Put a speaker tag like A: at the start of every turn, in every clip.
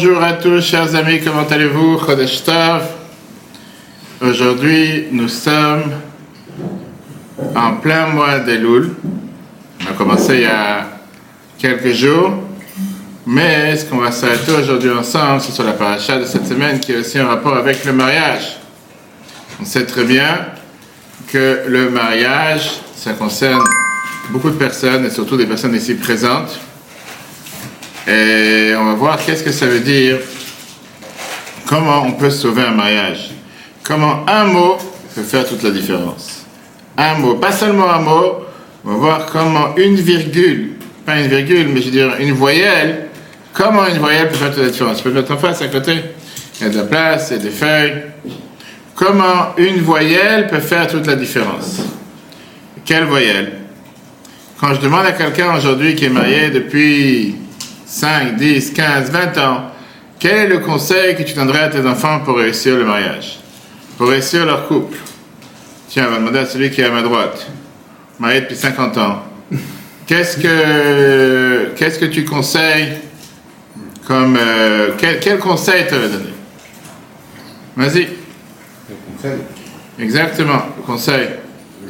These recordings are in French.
A: Bonjour à tous, chers amis, comment allez-vous? Chodesh. Aujourd'hui, nous sommes en plein mois d'Elul. On a commencé il y a quelques jours, mais ce qu'on va s'arrêter aujourd'hui ensemble, c'est sur la paracha de cette semaine qui est aussi en rapport avec le mariage. On sait très bien que le mariage, ça concerne beaucoup de personnes et surtout des personnes ici présentes. Et on va voir qu'est-ce que ça veut dire, comment on peut sauver un mariage, comment un mot peut faire toute la différence. Un mot, pas seulement un mot, on va voir comment une virgule, pas une virgule, mais je veux dire une voyelle, comment une voyelle peut faire toute la différence. Je peux mettre en face à côté, il y a de la place, il y a des feuilles. Comment une voyelle peut faire toute la différence. Quelle voyelle Quand je demande à quelqu'un aujourd'hui qui est marié depuis 5, 10, 15, 20 ans, quel est le conseil que tu donnerais à tes enfants pour réussir le mariage? Pour réussir leur couple? Tiens, on va demander à celui qui est à ma droite, marié depuis 50 ans. Qu'est-ce que, qu'est-ce que tu conseilles comme... euh, quel, quel conseil tu vas donner Vas-y.
B: Le conseil,
A: Exactement, conseil.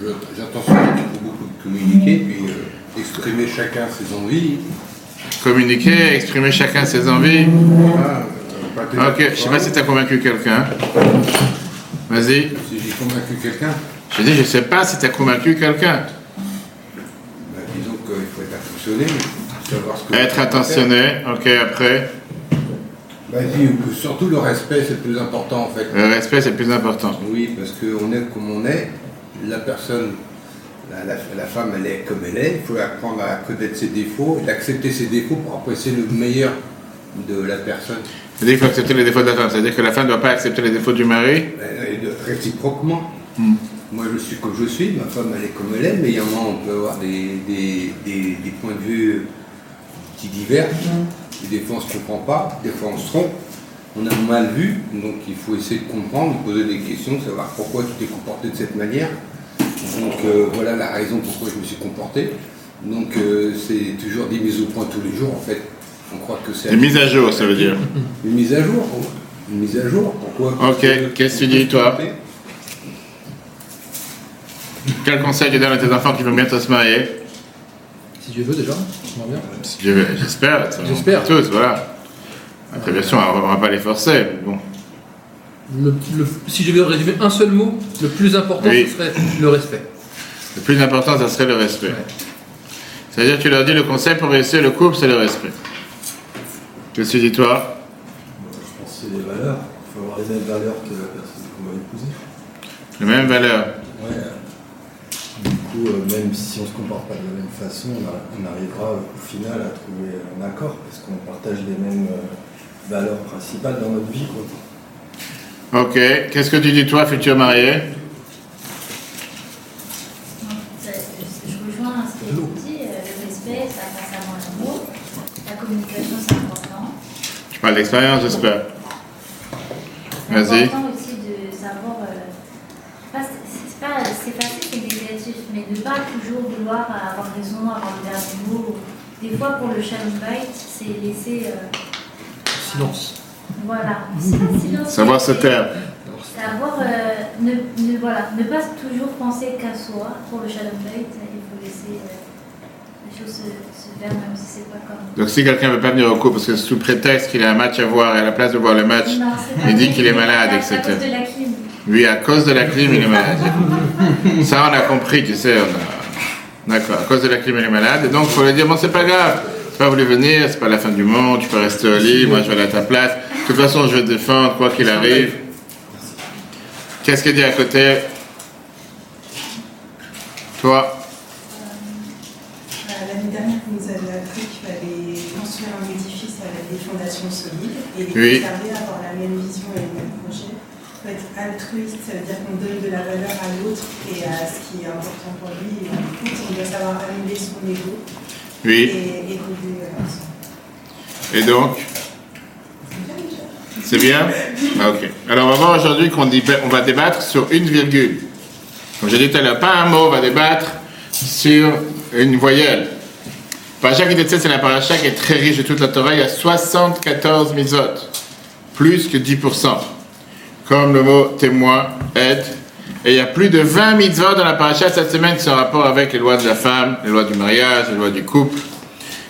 B: je- j'attends qu'il faut beaucoup de communiquer, puis euh, exprimer chacun ses envies.
A: Communiquer, exprimer chacun ses envies.
B: Tenir
A: Ok, je sais pas si tu as convaincu quelqu'un. Vas-y.
B: Si j'ai convaincu quelqu'un,
A: Je dis, je sais pas si tu as convaincu quelqu'un.
B: bah, disons qu'il faut être attentionné, savoir ce que
A: Être attentionné, ok, après.
B: Bah, dis, que surtout le respect, c'est le plus important en fait.
A: Le respect, c'est le plus important.
B: Oui, parce qu'on est comme on est. La personne, la, la- la femme, elle est comme elle est. Il faut apprendre à connaître ses défauts et d'accepter ses défauts pour apprécier le meilleur de la personne.
A: C'est-à-dire qu'il faut accepter les défauts de la femme. C'est-à-dire que la femme ne doit pas accepter les défauts du mari.
B: Et de- réciproquement.
A: Hmm.
B: Moi, je suis comme je suis, ma femme, elle est comme elle est, mais il y en a, on peut avoir des, des, des, des points de vue qui divergent. Et des fois, on ne se comprend pas, des fois, on se trompe. On a mal vu, donc il faut essayer de comprendre, de poser des questions, savoir pourquoi tu t'es comporté de cette manière. Donc euh, voilà la raison pourquoi je me suis comporté. Donc euh, c'est toujours des mises au point tous les jours, en fait. On croit que c'est
A: Des mises à jour, ça veut dire.
B: une mise à jour. Une mise à jour, pourquoi
A: Ok, qu'est-ce que tu dis, toi Quel conseil tu donnes à tes enfants qui vont bientôt se marier?
C: Si Dieu veut déjà, bien.
A: Si Dieu veut, J'espère.
C: J'espère.
A: Tous, voilà. Après, bien sûr, on ne va pas les forcer. mais Bon.
C: Le- le- si je devais résumer un seul mot, le plus important,
A: Oui.
C: ce serait le respect.
A: Le plus important, ça serait le respect. C'est-à-dire, tu leur dis le conseil pour réussir le couple, c'est le respect. Qu'est-ce que tu dis, toi
D: Je pense que c'est les valeurs. Il faut avoir les mêmes valeurs que la personne qu'on va épouser.
A: Les mêmes valeurs.
D: Ouais. Du coup, euh, même si on ne se comporte pas de la même façon, on, a- on arrivera au final à trouver un accord parce qu'on partage les mêmes euh, valeurs principales dans notre vie. Quoi.
A: Ok. Qu'est-ce que tu dis, toi, futur marié?
E: Je rejoins ce qui est dit, euh, le respect, ça passe avant l'amour. La communication, c'est important.
A: Tu parles d'expérience, j'espère.
E: C'est
A: Vas-y.
E: important aussi de savoir. euh, pas- c'est pas- c'est facile, c'est négatif, mais ne pas toujours vouloir avoir raison, avoir le dernier mot. Des fois, pour le shalom bite, c'est laisser. euh,
C: Silence.
E: Voilà. Silence.
A: Savoir se taire.
E: Savoir euh, ne, ne, voilà, ne pas toujours penser qu'à soi. Pour le shalom bite, il faut laisser euh, les choses se, se faire, même si c'est pas comme.
A: Donc, si quelqu'un ne veut pas venir au cours parce que sous prétexte qu'il a un match à voir et à la place de voir le match,
E: Non,
A: il dit qu'il est malade, etc.
E: À cause de la clim.
A: lui, à cause de la clim, il est malade. Ça, on a compris, tu sais. on a- D'accord. À cause de la clim, il est malade. Et donc, il faut lui dire bon, c'est pas grave. Pas voulu venir, c'est pas la fin du monde, tu peux rester au lit, moi je vais aller à ta place. De toute façon, je vais te défendre, quoi qu'il arrive. Qu'est-ce qu'il dit à côté? Toi?
F: Euh, L'année dernière, vous nous avez appris qu'il fallait construire un édifice avec des fondations solides et les
A: Oui.
F: conserver, avoir la même vision et le même projet. Il faut être altruiste, ça veut dire qu'on donne de la valeur à l'autre et à ce qui est important pour lui. Et on doit savoir annuler son ego
A: Oui.
F: ensemble.
A: Et donc
F: C'est bien
A: Ah, Ok. Alors, on va voir aujourd'hui qu'on on va débattre sur une virgule. Comme j'ai dit tout à l'heure, pas un mot, on va débattre sur une voyelle. Paracha Kitetz, c'est la paracha qui est très riche de toute la Torah. Il y a 74 mitzvot, plus que 10%. Comme le mot témoin, aide. Et il y a plus de 20 mitzvot dans la paracha cette semaine qui sont en rapport avec les lois de la femme, les lois du mariage, les lois du couple.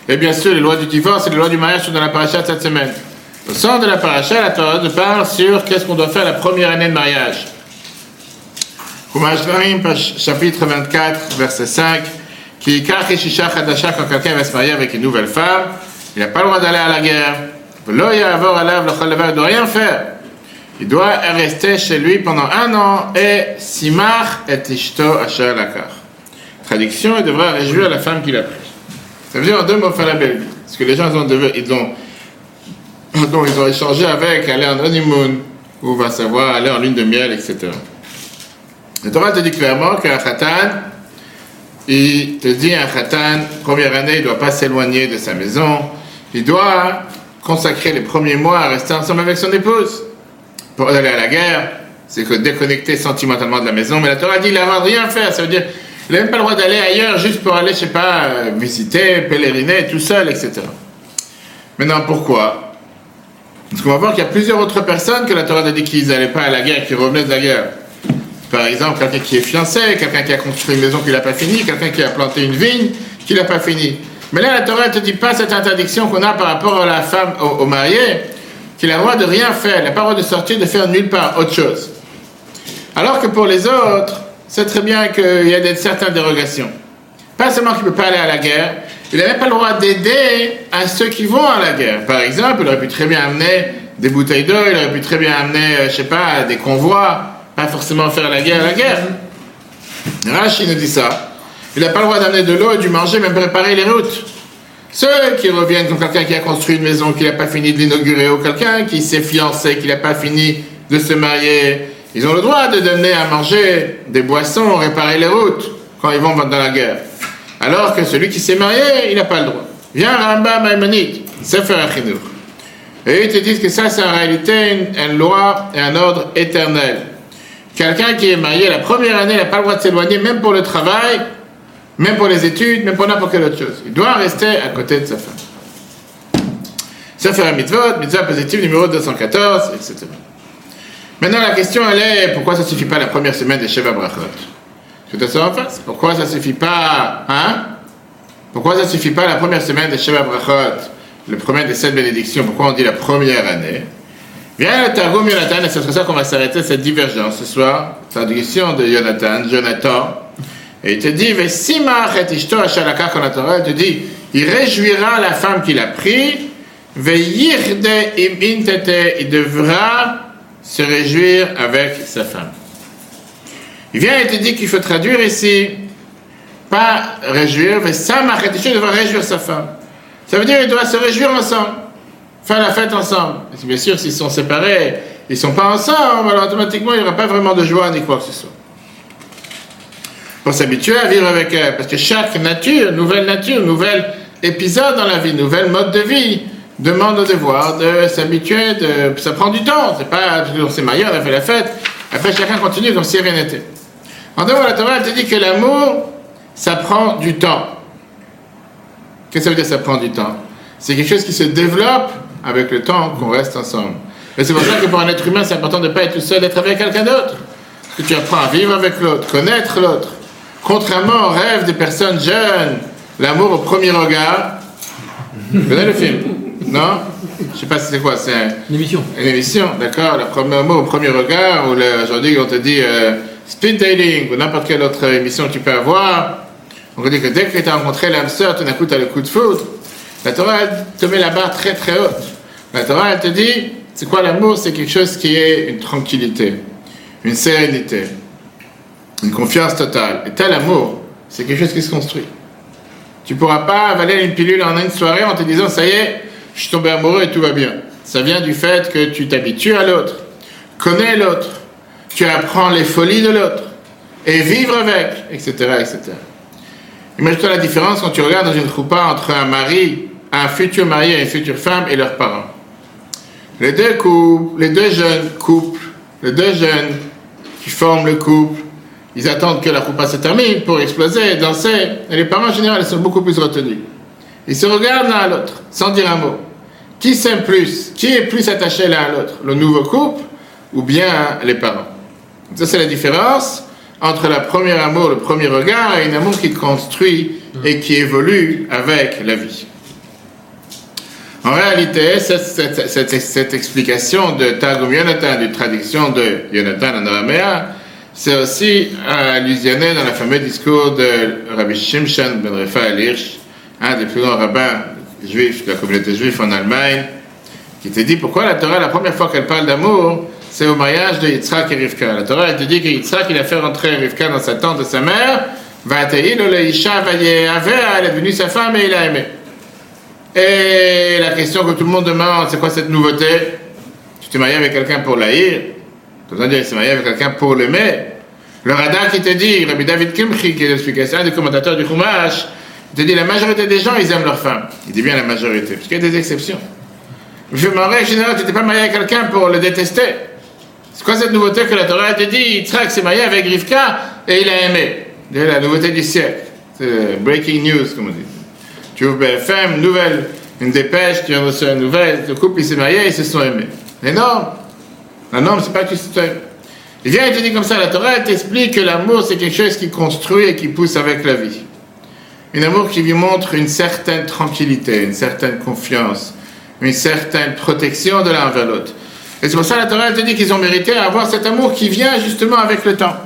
A: Et bien sûr, les lois du divorce et les lois du mariage sont dans la paracha cette semaine. Au centre de la paracha, la Torah nous parle sur qu'est-ce qu'on doit faire la première année de mariage. Chumash chapitre 24, verset 5, qui quand quelqu'un va se marier avec une nouvelle femme, il n'a pas le droit d'aller à la guerre. Il ne doit rien faire. Il doit rester chez lui pendant un an et simach et ishto asher lakar. Traduction, il devra réjouir la femme qu'il a prise. Ça veut dire en deux mots faire la belle vie. Parce que les gens ils ont, ils ont, ils ont échangé avec aller en honeymoon, ou va savoir aller en lune de miel, etc. Le Torah te dit clairement qu'un khatan, il te dit un khatan, première année, il ne doit pas s'éloigner de sa maison, il doit consacrer les premiers mois à rester ensemble avec son épouse. Pour aller à la guerre, c'est que déconnecter sentimentalement de la maison, mais la Torah dit qu'il n'a rien faire, ça veut dire il n'a même pas le droit d'aller ailleurs juste pour aller, je sais pas, euh, visiter, pèleriner tout seul, etc. Maintenant, pourquoi? Parce qu'on va voir qu'il y a plusieurs autres personnes que la Torah a dit qu'ils n'allaient pas à la guerre, qui revenaient de la guerre. Par exemple, quelqu'un qui est fiancé, quelqu'un qui a construit une maison qu'il n'a pas fini, quelqu'un qui a planté une vigne qu'il n'a pas fini. Mais là, la Torah ne te dit pas cette interdiction qu'on a par rapport à la femme, au, marié, qu'il a le droit de rien faire, il n'a pas le droit de sortir, de faire nulle part autre chose. Alors que pour les autres, c'est très bien qu'il y a des, certaines dérogations. Pas seulement qu'il ne peut pas aller à la guerre, il n'a même pas le droit d'aider à ceux qui vont à la guerre. Par exemple, il aurait pu très bien amener des bouteilles d'eau, il aurait pu très bien amener, euh, je sais pas, des convois, pas forcément faire la guerre à la guerre. Rachid nous dit ça. Il n'a pas le droit d'amener de l'eau du manger, même préparer les routes. Ceux qui reviennent comme quelqu'un qui a construit une maison, qui n'a pas fini de l'inaugurer, ou quelqu'un qui s'est fiancé, qui n'a pas fini de se marier, ils ont le droit de donner à manger des boissons, réparer les routes quand ils vont dans la guerre. Alors que celui qui s'est marié, il n'a pas le droit. Viens Rambam Maïmonide, Sefer Achinour. Et ils te disent que ça, c'est en réalité une loi et un ordre éternel. Quelqu'un qui est marié la première année n'a pas le droit de s'éloigner, même pour le travail, même pour les études, même pour n'importe quelle autre chose. Il doit rester à côté de sa femme. Un mitzvot, mitzvah positif numéro 214, etc. Maintenant, la question, elle est pourquoi ça ne suffit pas la première semaine des Sheva Brachot? Tout à ça en face. Pourquoi ça ne suffit pas, hein? Pourquoi ça ne suffit pas la première semaine des Sheva Brachot, le premier des sept bénédictions Pourquoi on dit la première année? Viens le Targum Jonathan, et c'est sur ça qu'on va s'arrêter cette divergence ce soir. Traduction de Jonathan, Jonathan. Et il te dit, Torah, te dit, il réjouira la femme qu'il a pris, il devra se réjouir avec sa femme. Il vient et te dit qu'il faut traduire ici, pas réjouir, mais Ishto devra réjouir sa femme. Ça veut dire qu'il doit se réjouir ensemble faire la fête ensemble. bien sûr, s'ils sont séparés, ils ne sont pas ensemble, alors automatiquement, il n'y aura pas vraiment de joie ni quoi que ce soit. Pour s'habituer à vivre avec elle, parce que chaque nature, nouvelle nature, nouvel épisode dans la vie, nouvel mode de vie, demande au devoir de s'habituer, ça prend du temps, c'est pas, on s'est marié, on a fait la fête, après chacun continue comme si rien n'était. En dehors, la Torah, elle te dit que l'amour, ça prend du temps. Qu'est-ce que ça veut dire ça prend du temps? C'est quelque chose qui se développe avec le temps qu'on reste ensemble. Et c'est pour ça que pour un être humain, c'est important de ne pas être tout seul, d'être avec quelqu'un d'autre. Que tu apprends à vivre avec l'autre, connaître l'autre. Contrairement au rêve des personnes jeunes, l'amour au premier regard. Vous connaissez le film? Non? Je ne sais pas si c'est quoi, c'est
C: une émission.
A: Une émission, d'accord. Le premier amour au premier regard, ou aujourd'hui on te dit euh, speed dating, ou n'importe quelle autre émission que tu peux avoir. On te dit que dès que tu as rencontré l'âme sœur, tout d'un coup tu as le coup de foudre. La Torah, elle te met la barre très très haute. La Torah, elle te dit, c'est quoi l'amour? C'est quelque chose qui est une tranquillité, une sérénité, une confiance totale. Et tel amour, c'est quelque chose qui se construit. Tu ne pourras pas avaler une pilule en une soirée en te disant, ça y est, je suis tombé amoureux et tout va bien. Ça vient du fait que tu t'habitues à l'autre, connais l'autre, tu apprends les folies de l'autre, et vivre avec, etc. etc. Imagine-toi la différence quand tu regardes dans une choupa entre un mari un futur mari et une future femme et leurs parents. Les deux couples, les deux jeunes couples, les deux jeunes qui forment le couple, ils attendent que la coupe se termine pour exploser, danser. Les parents en général, sont beaucoup plus retenus. Ils se regardent l'un à l'autre, sans dire un mot. Qui s'aime plus? Qui est plus attaché l'un à l'autre? Le nouveau couple ou bien les parents? Ça, c'est la différence entre la première amour, le premier regard, et un amour qui construit et qui évolue avec la vie. En réalité, cette, cette- cette- cette explication de Targum Yonatan, d'une traduction de Yonatan en araméen, c'est aussi allusionné dans le fameux discours de Rabbi Shimshon ben Raphaël Hirsch, un des plus grands rabbins juifs de la communauté juive en Allemagne, qui te dit pourquoi la Torah, la première fois qu'elle parle d'amour, c'est au mariage de Yitzhak et Rivka. La Torah, elle te dit que Yitzhak, il a fait rentrer Rivka dans sa tente de sa mère, elle est devenue sa femme et il a aimé. Et la question que tout le monde demande, c'est quoi cette nouveauté? Tu t'es marié avec quelqu'un pour l'haïr? Tu as dire, il s'est marié avec quelqu'un pour l'aimer Le radar qui te dit, Rabbi David Kimchi, qui est l'explication, un des commentateurs du Chumash, il te dit, la majorité des gens, ils aiment leur femme. Il dit bien la majorité, parce qu'il y a des exceptions. Je me en général, tu t'es pas marié avec quelqu'un pour le détester. C'est quoi cette nouveauté que la Torah te dit Yitzhak s'est marié avec Rivka et il a aimé. C'est la nouveauté du siècle. C'est breaking news, comme on dit. Tu ouvres BFM, nouvelle, une dépêche, tu as reçu une nouvelle, le couple s'est marié, ils se sont aimés. Mais la norme c'est pas t'aimes. Il vient et te dit comme ça, la Torah elle t'explique que l'amour c'est quelque chose qui construit et qui pousse avec la vie. Un amour qui lui montre une certaine tranquillité, une certaine confiance, une certaine protection de l'un vers l'autre. Et c'est pour ça que la Torah elle te dit qu'ils ont mérité avoir cet amour qui vient justement avec le temps,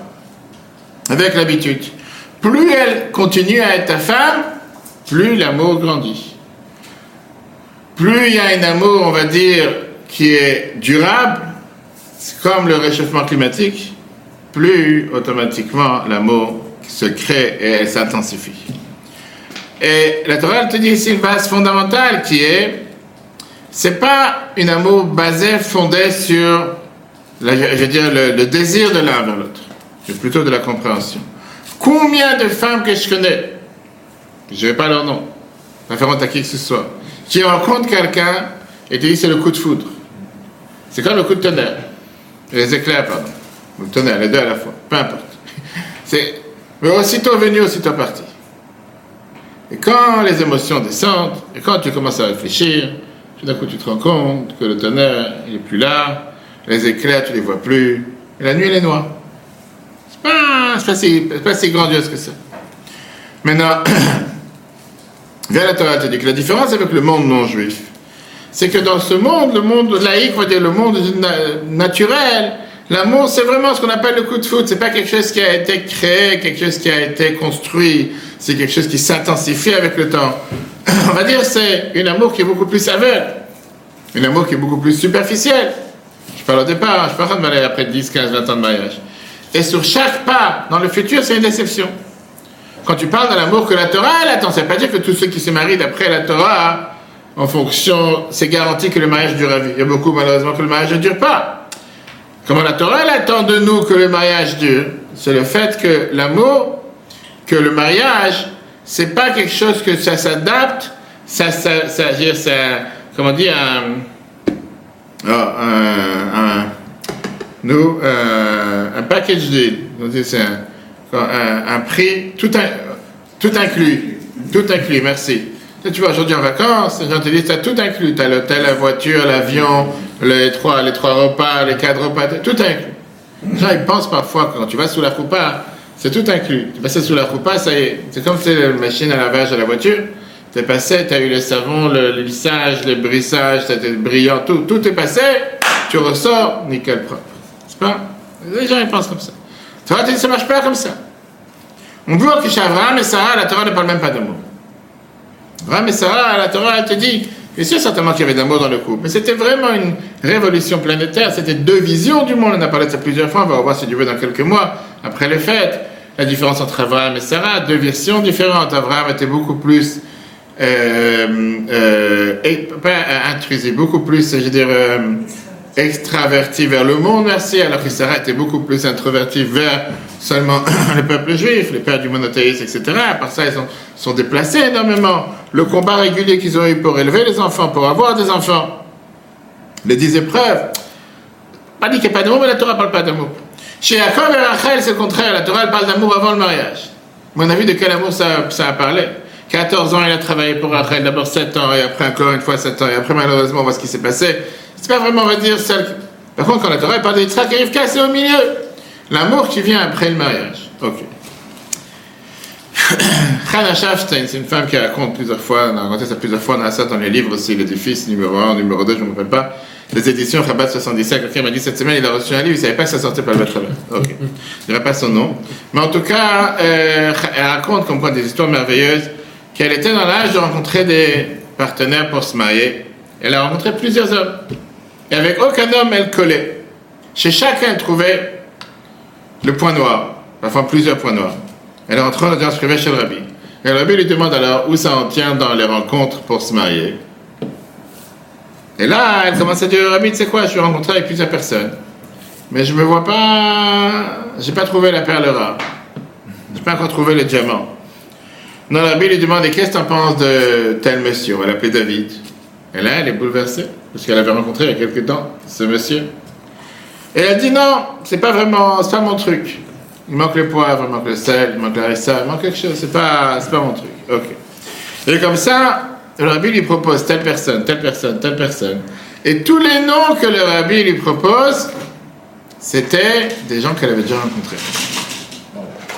A: avec l'habitude. Plus elle continue à être ta femme, plus l'amour grandit. Plus il y a un amour, on va dire, qui est durable, comme le réchauffement climatique, plus automatiquement l'amour se crée et s'intensifie. Et la Torah te dit ici une base fondamentale qui est, c'est pas un amour basé, fondé sur, je veux dire, le, désir de l'un vers l'autre, c'est plutôt de la compréhension. Combien de femmes que je connais, je ne vais pas leur nom, pas faire honte à qui que ce soit, qui rencontrent quelqu'un et te disent c'est le coup de foudre. C'est comme le coup de tonnerre. Les éclairs, pardon. Ou le tonnerre, les deux à la fois, peu importe. C'est, mais aussitôt venu, aussitôt parti. Et quand les émotions descendent, et quand tu commences à réfléchir, tout d'un coup tu te rends compte que le tonnerre, il est plus là, les éclairs, tu les vois plus, et la nuit, elle est noire. C'est pas, pas, si, pas si grandiose que ça. Maintenant, vient la Torah te dit que la différence avec le monde non juif, c'est que dans ce monde, le monde laïque, on va dire le monde na- naturel, l'amour, c'est vraiment ce qu'on appelle le coup de foot. C'est pas quelque chose qui a été créé, quelque chose qui a été construit. C'est quelque chose qui s'intensifie avec le temps. On va dire c'est un amour qui est beaucoup plus aveugle, un amour qui est beaucoup plus superficiel. Je parle au départ, je train de m'aller après 10, 15, 20 ans de mariage. Et sur chaque pas, dans le futur, c'est une déception. Quand tu parles de l'amour que la Torah, elle attend, ça veut pas dire que tous ceux qui se marient d'après la Torah, en fonction, c'est garanti que le mariage dure à vie. Il y a beaucoup, malheureusement, que le mariage ne dure pas. Comment la Torah, attend de nous que le mariage dure C'est le fait que l'amour, que le mariage, c'est pas quelque chose que ça s'adapte, ça, ça, ça, comment dire, un, ah, un, un- euh, un package deal, c'est un, un, prix tout, tout inclus, tout inclus, merci. Tu vas aujourd'hui en vacances, gens te disent, t'as tout inclus, t'as l'hôtel, la voiture, l'avion, les trois, les trois repas, les quatre repas, t'as tout inclus. Les gens, ils pensent parfois que quand tu vas sous la roupa, c'est tout inclus. Tu passes sous la roupa, ça y est, c'est comme c'est la machine à lavage de la voiture. T'es passé, t'as eu le savon, le, lissage, le brissage, c'était brillant, tout, tout est passé, tu ressors, nickel propre. C'est pas? Les gens, ils pensent comme ça. Tu vois, ça marche pas comme ça. On voit que chez Abraham et Sarah, la Torah ne parle même pas d'amour. Abraham et Sarah, la Torah, elle te dit, bien sûr, certainement qu'il y avait d'amour dans le couple, mais c'était vraiment une révolution planétaire, c'était deux visions du monde, on a parlé de ça plusieurs fois, on va revoir si Dieu veut dans quelques mois, après les fêtes, la différence entre Abraham et Sarah, deux versions différentes. Abraham était beaucoup plus, euh, euh, et- pas intrusif, beaucoup plus, je veux dire, euh, extraverti vers le monde, merci, alors que Sarah était beaucoup plus introvertie vers seulement le peuple juif, les pères du monothéisme, etc. Par ça, ils sont, sont déplacés énormément. Le combat régulier qu'ils ont eu pour élever les enfants, pour avoir des enfants, les dix épreuves, pas dit qu'il n'y a pas d'amour, mais la Torah ne parle pas d'amour. Chez Jacob et Rachel, c'est le contraire, la Torah parle d'amour avant le mariage. Mais on a vu de quel amour ça, ça a parlé? 14 ans, il a travaillé pour Rachel, d'abord 7 ans, et après encore une fois 7 ans, et après malheureusement, on voit ce qui s'est passé. C'est pas vraiment, on va dire, celle. Par contre, quand la Torah parle d'Yitzhak et Rivka, c'est au milieu. L'amour qui vient après le mariage. Ok. Hannah Shafstein, c'est une femme qui raconte plusieurs fois, on a raconté ça plusieurs fois, on a ça dans les livres aussi, l'édifice numéro 1, numéro 2, je ne me rappelle pas. Les éditions Rabat 77, quelqu'un m'a dit cette semaine, il a reçu un livre, il ne savait pas que ça sortait par le Beth Ok. Je ne dirai pas son nom. Mais en tout cas, euh, elle raconte comme quoi des histoires merveilleuses, qu'elle était dans l'âge de rencontrer des partenaires pour se marier. Elle a rencontré plusieurs hommes. Et avec aucun homme, elle collait. Chez chacun, elle trouvait le point noir, parfois plusieurs points noirs. Elle est rentrée en audience privée chez le rabbi. Et le rabbi lui demande alors où ça en tient dans les rencontres pour se marier. Et là, elle commence à dire, Rabbi, tu sais quoi, je suis rencontrée avec plusieurs personnes. Mais je me vois pas, j'ai pas trouvé la perle rare. J'ai pas encore trouvé le diamant. Non, le rabbi lui demande, et qu'est-ce que tu en penses de tel monsieur? On va l'appeler David. Et là, elle est bouleversée, parce qu'elle avait rencontré il y a quelque temps ce monsieur. Et elle dit, non, c'est pas vraiment, c'est pas mon truc. Il manque le poivre, il manque le sel, il manque la rissa, il manque quelque chose, c'est pas, pas mon truc. Ok. Et comme ça, le rabbi lui propose telle personne, telle personne, telle personne. Et tous les noms que le rabbi lui propose, c'était des gens qu'elle avait déjà rencontrés.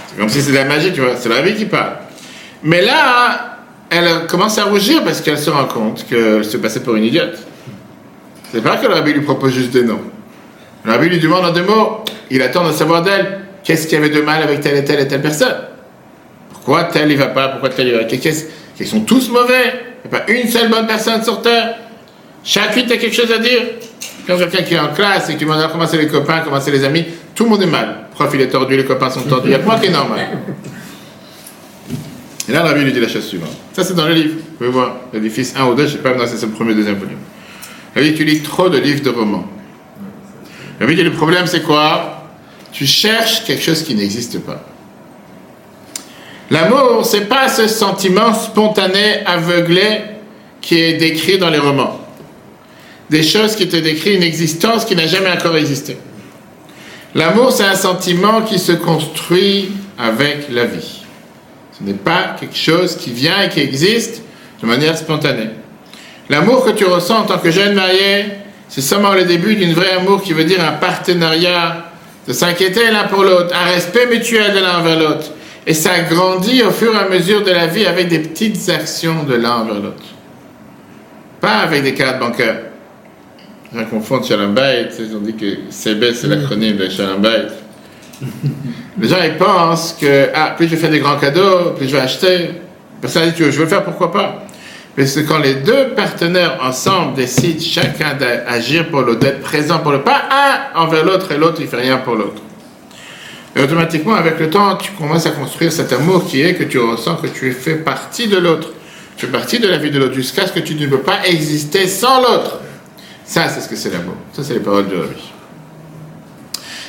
A: C'est comme si c'était la magie, tu vois, c'est le rabbi qui parle. Mais là, elle commence à rougir parce qu'elle se rend compte qu'elle se passait pour une idiote. C'est pas que le rabbi lui propose juste des noms. Le rabbi lui demande en deux mots, il attend de savoir d'elle qu'est-ce qu'il y avait de mal avec telle et telle et telle personne? Pourquoi tel il va pas, pourquoi tel il va qu'est-ce qu'ils sont tous mauvais. Il n'y a pas une seule bonne personne sur terre. Chacune a quelque chose à dire? Quand quelqu'un qui est en classe et qui demande comment c'est les copains, comment c'est les amis, tout le monde est mal. Le prof il est tordu, les copains sont tordus. Il y a que moi qui est normal. Et là, rabbi lui dit la chose suivante. Ça, c'est dans le livre. Vous pouvez voir. L'édifice 1 ou 2, je ne sais pas, c'est le premier, deuxième volume. Rabbi, tu lis trop de livres de romans. Le rabbi dit le problème, c'est quoi? Tu cherches quelque chose qui n'existe pas. L'amour, c'est pas ce sentiment spontané, aveuglé qui est décrit dans les romans. Des choses qui te décrivent une existence qui n'a jamais encore existé. L'amour, c'est un sentiment qui se construit avec la vie. Ce n'est pas quelque chose qui vient et qui existe de manière spontanée. L'amour que tu ressens en tant que jeune marié, c'est seulement le début d'une vraie amour qui veut dire un partenariat, de s'inquiéter l'un pour l'autre, un respect mutuel de l'un envers l'autre. Et ça grandit au fur et à mesure de la vie avec des petites actions de l'un envers l'autre. Pas avec des cartes bancaires. On confond Shalom Bayit, ils ont dit que CB c'est l'acronyme de Shalom Bayit. Les gens ils pensent que ah, plus je fais des grands cadeaux, plus je vais acheter. Personne dit je veux le faire, pourquoi pas? Mais c'est quand les deux partenaires ensemble décident chacun d'agir pour l'autre, d'être présent pour le pas un envers l'autre et l'autre il fait rien pour l'autre. Et automatiquement, avec le temps, tu commences à construire cet amour qui est que tu ressens que tu fais partie de l'autre. Tu fais partie de la vie de l'autre jusqu'à ce que tu ne peux pas exister sans l'autre. Ça, c'est ce que c'est l'amour. Ça, c'est les paroles de Rabbi.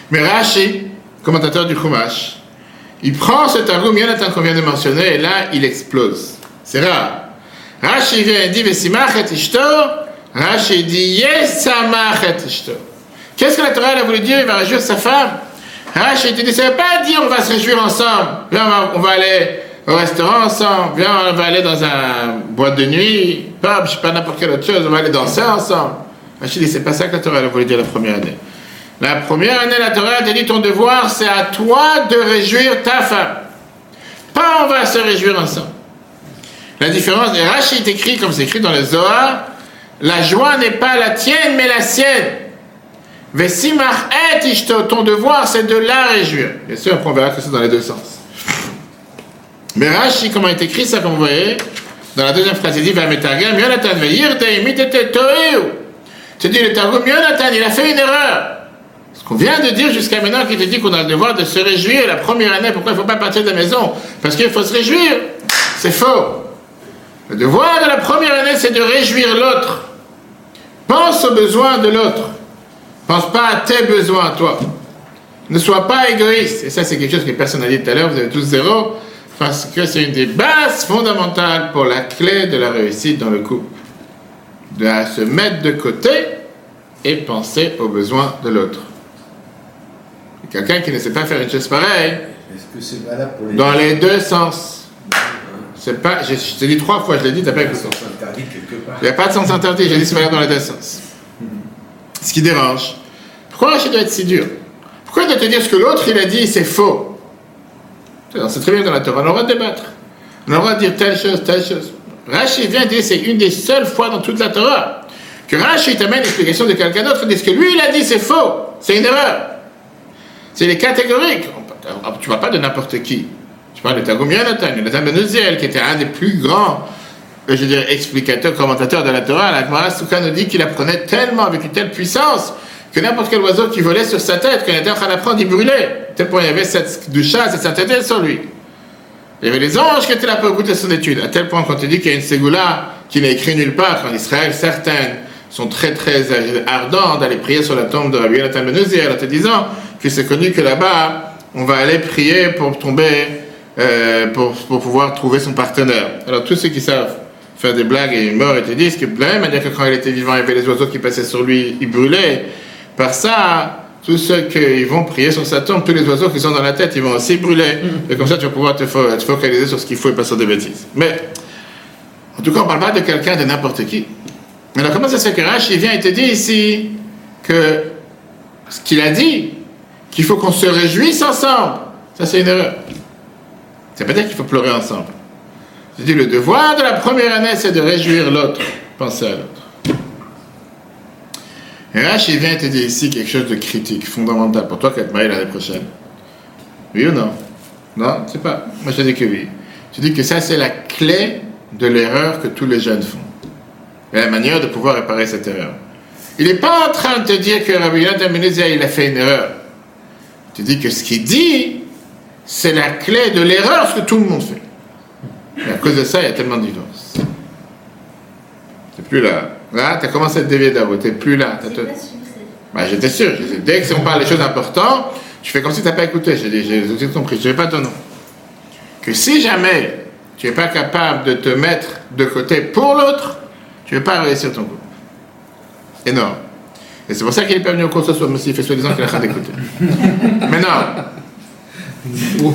A: Mais Rashi, commentateur du Chumash, il prend ce targum Yonatan qu'on vient de mentionner et là, il explose. C'est rare. Rashi vient et dit Vesimachet ishto. Rashi dit Yesamachet ishto. Qu'est-ce que la Torah a voulu dire? Il va réjouir sa femme. Rashi dit Ça ne veut pas dire on va se réjouir ensemble. Viens, on va, aller au restaurant ensemble. Viens, on va aller dans un boîte de nuit. Pub, je sais pas n'importe quelle autre chose. On va aller danser ensemble. Rashi dit C'est pas ça que la Torah a voulu dire la première année. La première année, la Torah t'a dit ton devoir, c'est à toi de réjouir ta femme. Pas on va se réjouir ensemble. La différence, et Rachid écrit, comme c'est écrit dans le Zohar, la joie n'est pas la tienne, mais la sienne. Vesimach et ishto, ton devoir, c'est de la réjouir. Bien sûr, après on verra que c'est dans les deux sens. Mais Rashi, comment est écrit ça, comme vous voyez, dans la deuxième phrase, il dit, Vametagam, Yonatan, toeu. Dis, le Targum, Yonatan, il a fait une erreur. Qu'on vient de dire jusqu'à maintenant, qui te dit qu'on a le devoir de se réjouir la première année, pourquoi il ne faut pas partir de la maison? Parce qu'il faut se réjouir. C'est faux. Le devoir de la première année, c'est de réjouir l'autre. Pense aux besoins de l'autre. Pense pas à tes besoins, toi. Ne sois pas égoïste. Et ça, c'est quelque chose que personne n'a dit tout à l'heure, vous avez tous zéro, parce que c'est une des bases fondamentales pour la clé de la réussite dans le couple. De se mettre de côté et penser aux besoins de l'autre. Quelqu'un qui ne sait pas faire une chose pareille,
D: Est-ce que c'est valable pour les
A: dans les deux sens. C'est pas, je, je t'ai dit trois fois, je l'ai dit, t'as pas écouté.
B: sens interdit quelque part.
A: Il n'y a pas de sens interdit, j'ai dit c'est valable dans les deux sens. Ce qui dérange. Pourquoi Rachid doit être si dur? Pourquoi il doit te dire ce que l'autre il a dit c'est faux? C'est très bien dans la Torah, on a le droit de débattre. On a le droit de dire telle chose, telle chose. Rachid vient dire c'est une des seules fois dans toute la Torah que Rachid t'amène l'explication de quelqu'un d'autre et dit ce que lui il a dit c'est faux, c'est une erreur. C'est les catégoriques. Tu ne pas de n'importe qui. Tu parles de Tagum Yonatan, Yonatan Ben Uziel, qui était un des plus grands, je dirais, explicateurs, commentateurs de la Torah. La Gemara nous dit qu'il apprenait tellement, avec une telle puissance, que n'importe quel oiseau qui volait sur sa tête, quand il était en train d'apprendre, il brûlait. Tel point il y avait cette doucha, cette sainteté sur lui. Il y avait les anges qui étaient là pour écouter son étude. À tel point qu'on te dit qu'il y a une ségoula qui n'est écrite nulle part qu'en Israël, certaines sont très très ardentes d'aller prier sur la tombe de Rabbi Yonatan Ben en te disant que c'est connu que là-bas, on va aller prier pour tomber, euh, pour, pour pouvoir trouver son partenaire. Alors tous ceux qui savent faire des blagues et mort, ils te disent que de la même manière que quand il était vivant, il y avait les oiseaux qui passaient sur lui, ils brûlaient. Par ça, tous ceux qui vont prier sur sa tombe, tous les oiseaux qui sont dans la tête, ils vont aussi brûler. Et comme ça, tu vas pouvoir te, fo- te focaliser sur ce qu'il faut et pas sur des bêtises. Mais, en tout cas, on ne parle pas de quelqu'un de n'importe qui. Alors, comment ça se fait que Rach, il vient et te dit ici que ce qu'il a dit, qu'il faut qu'on se réjouisse ensemble, ça c'est une erreur. Ça veut pas dire qu'il faut pleurer ensemble. Je dis, le devoir de la première année, c'est de réjouir l'autre, penser à l'autre. Et Rach, il vient et te dit ici quelque chose de critique, fondamental pour toi qui vas te marier l'année prochaine. Oui ou non? Non, c'est pas. Moi, je dis que oui. Je dis que ça, c'est la clé de l'erreur que tous les jeunes font. La manière de pouvoir réparer cette erreur. Il n'est pas en train de te dire que Rabbi Yonatan Ben il a fait une erreur. Tu dis que ce qu'il dit, c'est la clé de l'erreur, ce que tout le monde fait. Et à cause de ça, il y a tellement de divorces. T'es plus là. Là, tu as commencé à te dévier d'abord. T'es plus là. T'as te- bah, j'étais sûr. Je Dès que on parle des choses importantes, tu fais comme si tu n'as pas écouté. J'ai dit, j'ai compris. Je n'ai pas ton nom. Que si jamais tu n'es pas capable de te mettre de côté pour l'autre, tu ne vais pas réussir ton couple. Énorme. Et c'est pour ça qu'il n'est pas venu au cours ce soir, mais s'il fait soi-disant qu'il est en train d'écouter. Mais non.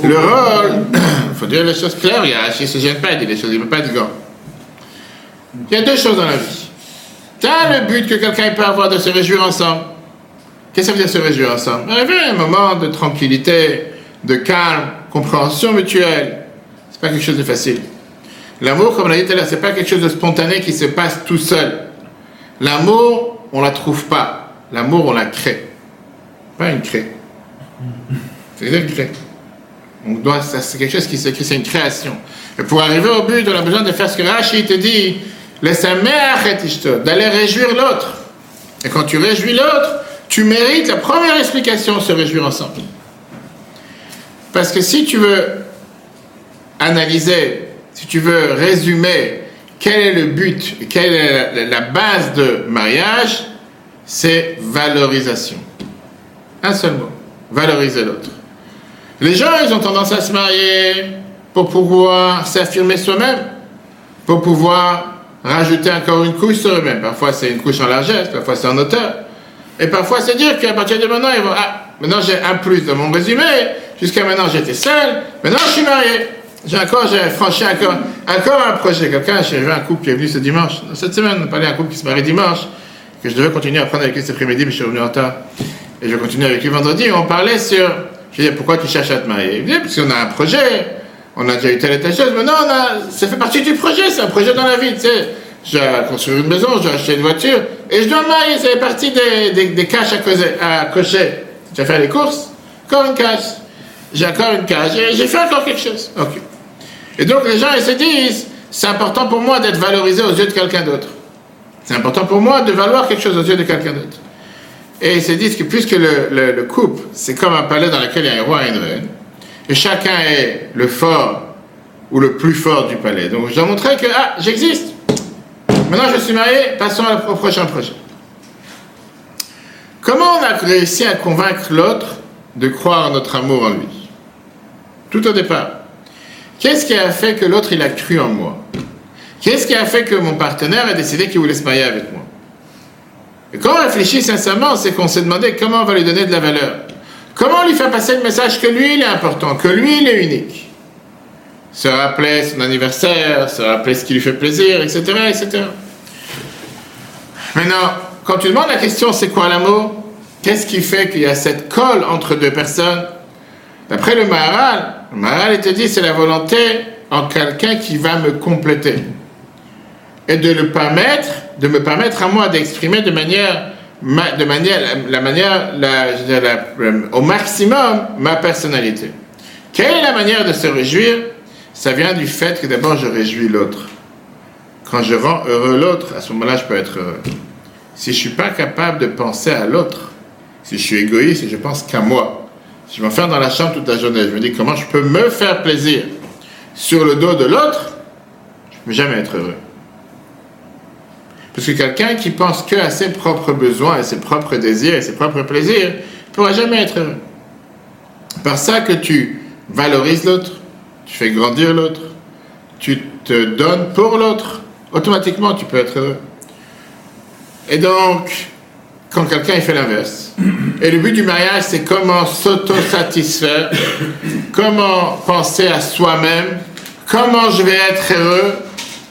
A: Le rôle, il faut dire les choses claires. Il y a, il ne se gêne pas, il dit les choses, il ne veut pas de gants. Il y a deux choses dans la vie. Tu as le but que quelqu'un peut avoir de se réjouir ensemble. Qu'est-ce que ça veut dire se réjouir ensemble? Arriver à un moment de tranquillité, de calme, compréhension mutuelle. C'est pas quelque chose de facile. L'amour, comme on l'a dit tout à l'heure, c'est pas quelque chose de spontané qui se passe tout seul. L'amour, on la trouve pas. L'amour, on la crée. Pas une crée. C'est une crée. On doit, c'est quelque chose qui se c'est une création. Et pour arriver au but, on a besoin de faire ce que Rachid te dit, d'aller réjouir l'autre. Et quand tu réjouis l'autre, tu mérites la première explication, se réjouir ensemble. Parce que si tu veux analyser, si tu veux résumer quel est le but, quelle est la, base de mariage, c'est valorisation. Un seul mot, valoriser l'autre. Les gens, ils ont tendance à se marier pour pouvoir s'affirmer soi-même, pour pouvoir rajouter encore une couche sur eux-mêmes. Parfois, c'est une couche en largesse, parfois, c'est en hauteur. Et parfois, c'est dire qu'à partir de maintenant, ils vont, ah, maintenant j'ai un plus dans mon résumé, jusqu'à maintenant j'étais seul, maintenant je suis marié. J'ai encore, j'ai franchi encore, encore un projet. Quelqu'un, j'ai vu un couple qui est venu ce dimanche. Cette semaine, on parlait d'un couple qui se marie dimanche, que je devais continuer à prendre avec lui cet après-midi, mais je suis revenu en retard. Et je vais continuer avec lui vendredi. On parlait sur, je disais, pourquoi tu cherches à te marier? Il me dit, parce qu'on a un projet, on a déjà eu telle et telle chose, maintenant on a, ça fait partie du projet, c'est un projet dans la vie, tu sais. Je dois construire une maison, je dois acheter une voiture, et je dois me marier, ça fait partie des, des, caches à, à cocher. Tu vas faire les courses? Encore une cache. J'ai encore une cache, j'ai fait encore quelque chose. Et donc les gens, ils se disent, c'est important pour moi d'être valorisé aux yeux de quelqu'un d'autre. C'est important pour moi de valoir quelque chose aux yeux de quelqu'un d'autre. Et ils se disent que puisque le, le- le couple, c'est comme un palais dans lequel il y a un roi et une reine, et chacun est le fort ou le plus fort du palais. Donc je dois montrer que, ah, j'existe. Maintenant je suis marié, passons au prochain projet. Comment on a réussi à convaincre l'autre de croire en notre amour en lui? Tout au départ. Qu'est-ce qui a fait que l'autre il a cru en moi? Qu'est-ce qui a fait que mon partenaire a décidé qu'il voulait se marier avec moi? Et quand on réfléchit sincèrement, c'est qu'on s'est demandé comment on va lui donner de la valeur. Comment lui faire passer le message que lui il est important, que lui il est unique? se rappeler son anniversaire, se rappeler ce qui lui fait plaisir, etc., etc. Maintenant, quand tu demandes la question c'est quoi l'amour? Qu'est-ce qui fait qu'il y a cette colle entre deux personnes? D'après le Maharal, le Maharal il te dit c'est la volonté en quelqu'un qui va me compléter et de le permettre, de me permettre à moi d'exprimer de manière, ma- de manière, la manière, la- au maximum ma personnalité. Quelle est la manière de se réjouir? Ça vient du fait que d'abord je réjouis l'autre. Quand je rends heureux l'autre, à ce moment-là, je peux être heureux. Si je suis pas capable de penser à l'autre, si je suis égoïste et je pense qu'à moi, je m'enferme dans la chambre toute la journée, je me dis comment je peux me faire plaisir sur le dos de l'autre, je ne peux jamais être heureux. Parce que quelqu'un qui pense que à ses propres besoins et ses propres désirs et ses propres plaisirs ne pourra jamais être heureux. Par ça que tu valorises l'autre, tu fais grandir l'autre, tu te donnes pour l'autre, automatiquement tu peux être heureux. Et donc, quand quelqu'un fait l'inverse, et le but du mariage c'est comment s'auto-satisfaire, comment penser à soi-même, comment je vais être heureux,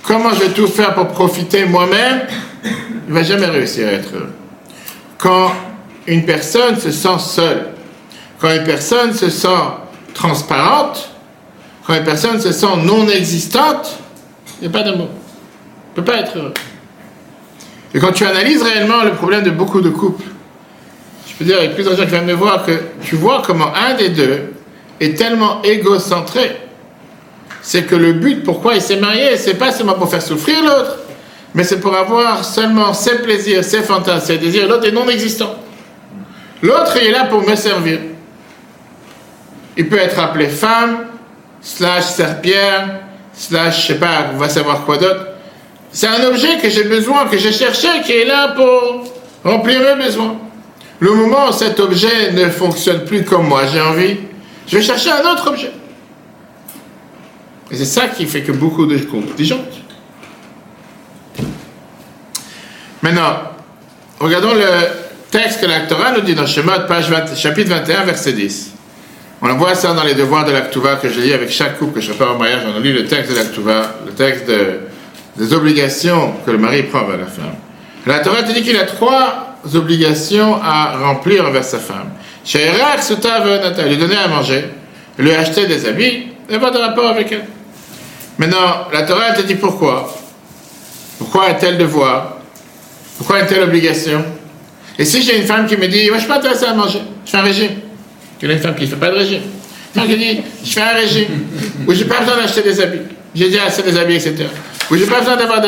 A: comment je vais tout faire pour profiter moi-même, il va jamais réussir à être heureux. Quand une personne se sent seule, quand une personne se sent transparente, quand une personne se sent non existante, il n'y a pas d'amour. Il ne peut pas être heureux. Et quand tu analyses réellement le problème de beaucoup de couples, je peux dire avec plusieurs gens qui viennent me voir que tu vois comment un des deux est tellement égocentré. C'est que le but pourquoi il s'est marié, c'est pas seulement pour faire souffrir l'autre, mais c'est pour avoir seulement ses plaisirs, ses fantasmes, ses désirs. L'autre est non existant. L'autre est là pour me servir. Il peut être appelé femme, slash serpillère, slash je sais pas, on va savoir quoi d'autre. C'est un objet que j'ai besoin, que j'ai cherché, qui est là pour remplir mes besoins. Le moment où cet objet ne fonctionne plus comme moi j'ai envie, je vais chercher un autre objet. Et c'est ça qui fait que beaucoup de disjonctent. Maintenant, regardons le texte que la Torah nous dit dans Shemot, page 20, chapitre 21, verset 10. On voit ça dans les devoirs de l'Aktuva que je lis avec chaque couple que je prépare au mariage. On lit le texte de l'Aktuva, le texte de, des obligations que le mari prend vers la femme. La Torah te dit qu'il a trois obligations à remplir envers sa femme. Lui donner à manger, lui acheter des habits et avoir de rapport avec elle. Maintenant, la Torah te dit pourquoi? Pourquoi un tel devoir Pourquoi une telle obligation? Et si j'ai une femme qui me dit, moi je suis pas intéressé à manger, je fais un régime. Tu as une femme qui ne fait pas de régime. Une femme qui dit, je fais un régime, où j'ai pas besoin d'acheter des habits. J'ai déjà assez des habits, etc. Où j'ai pas besoin d'avoir de.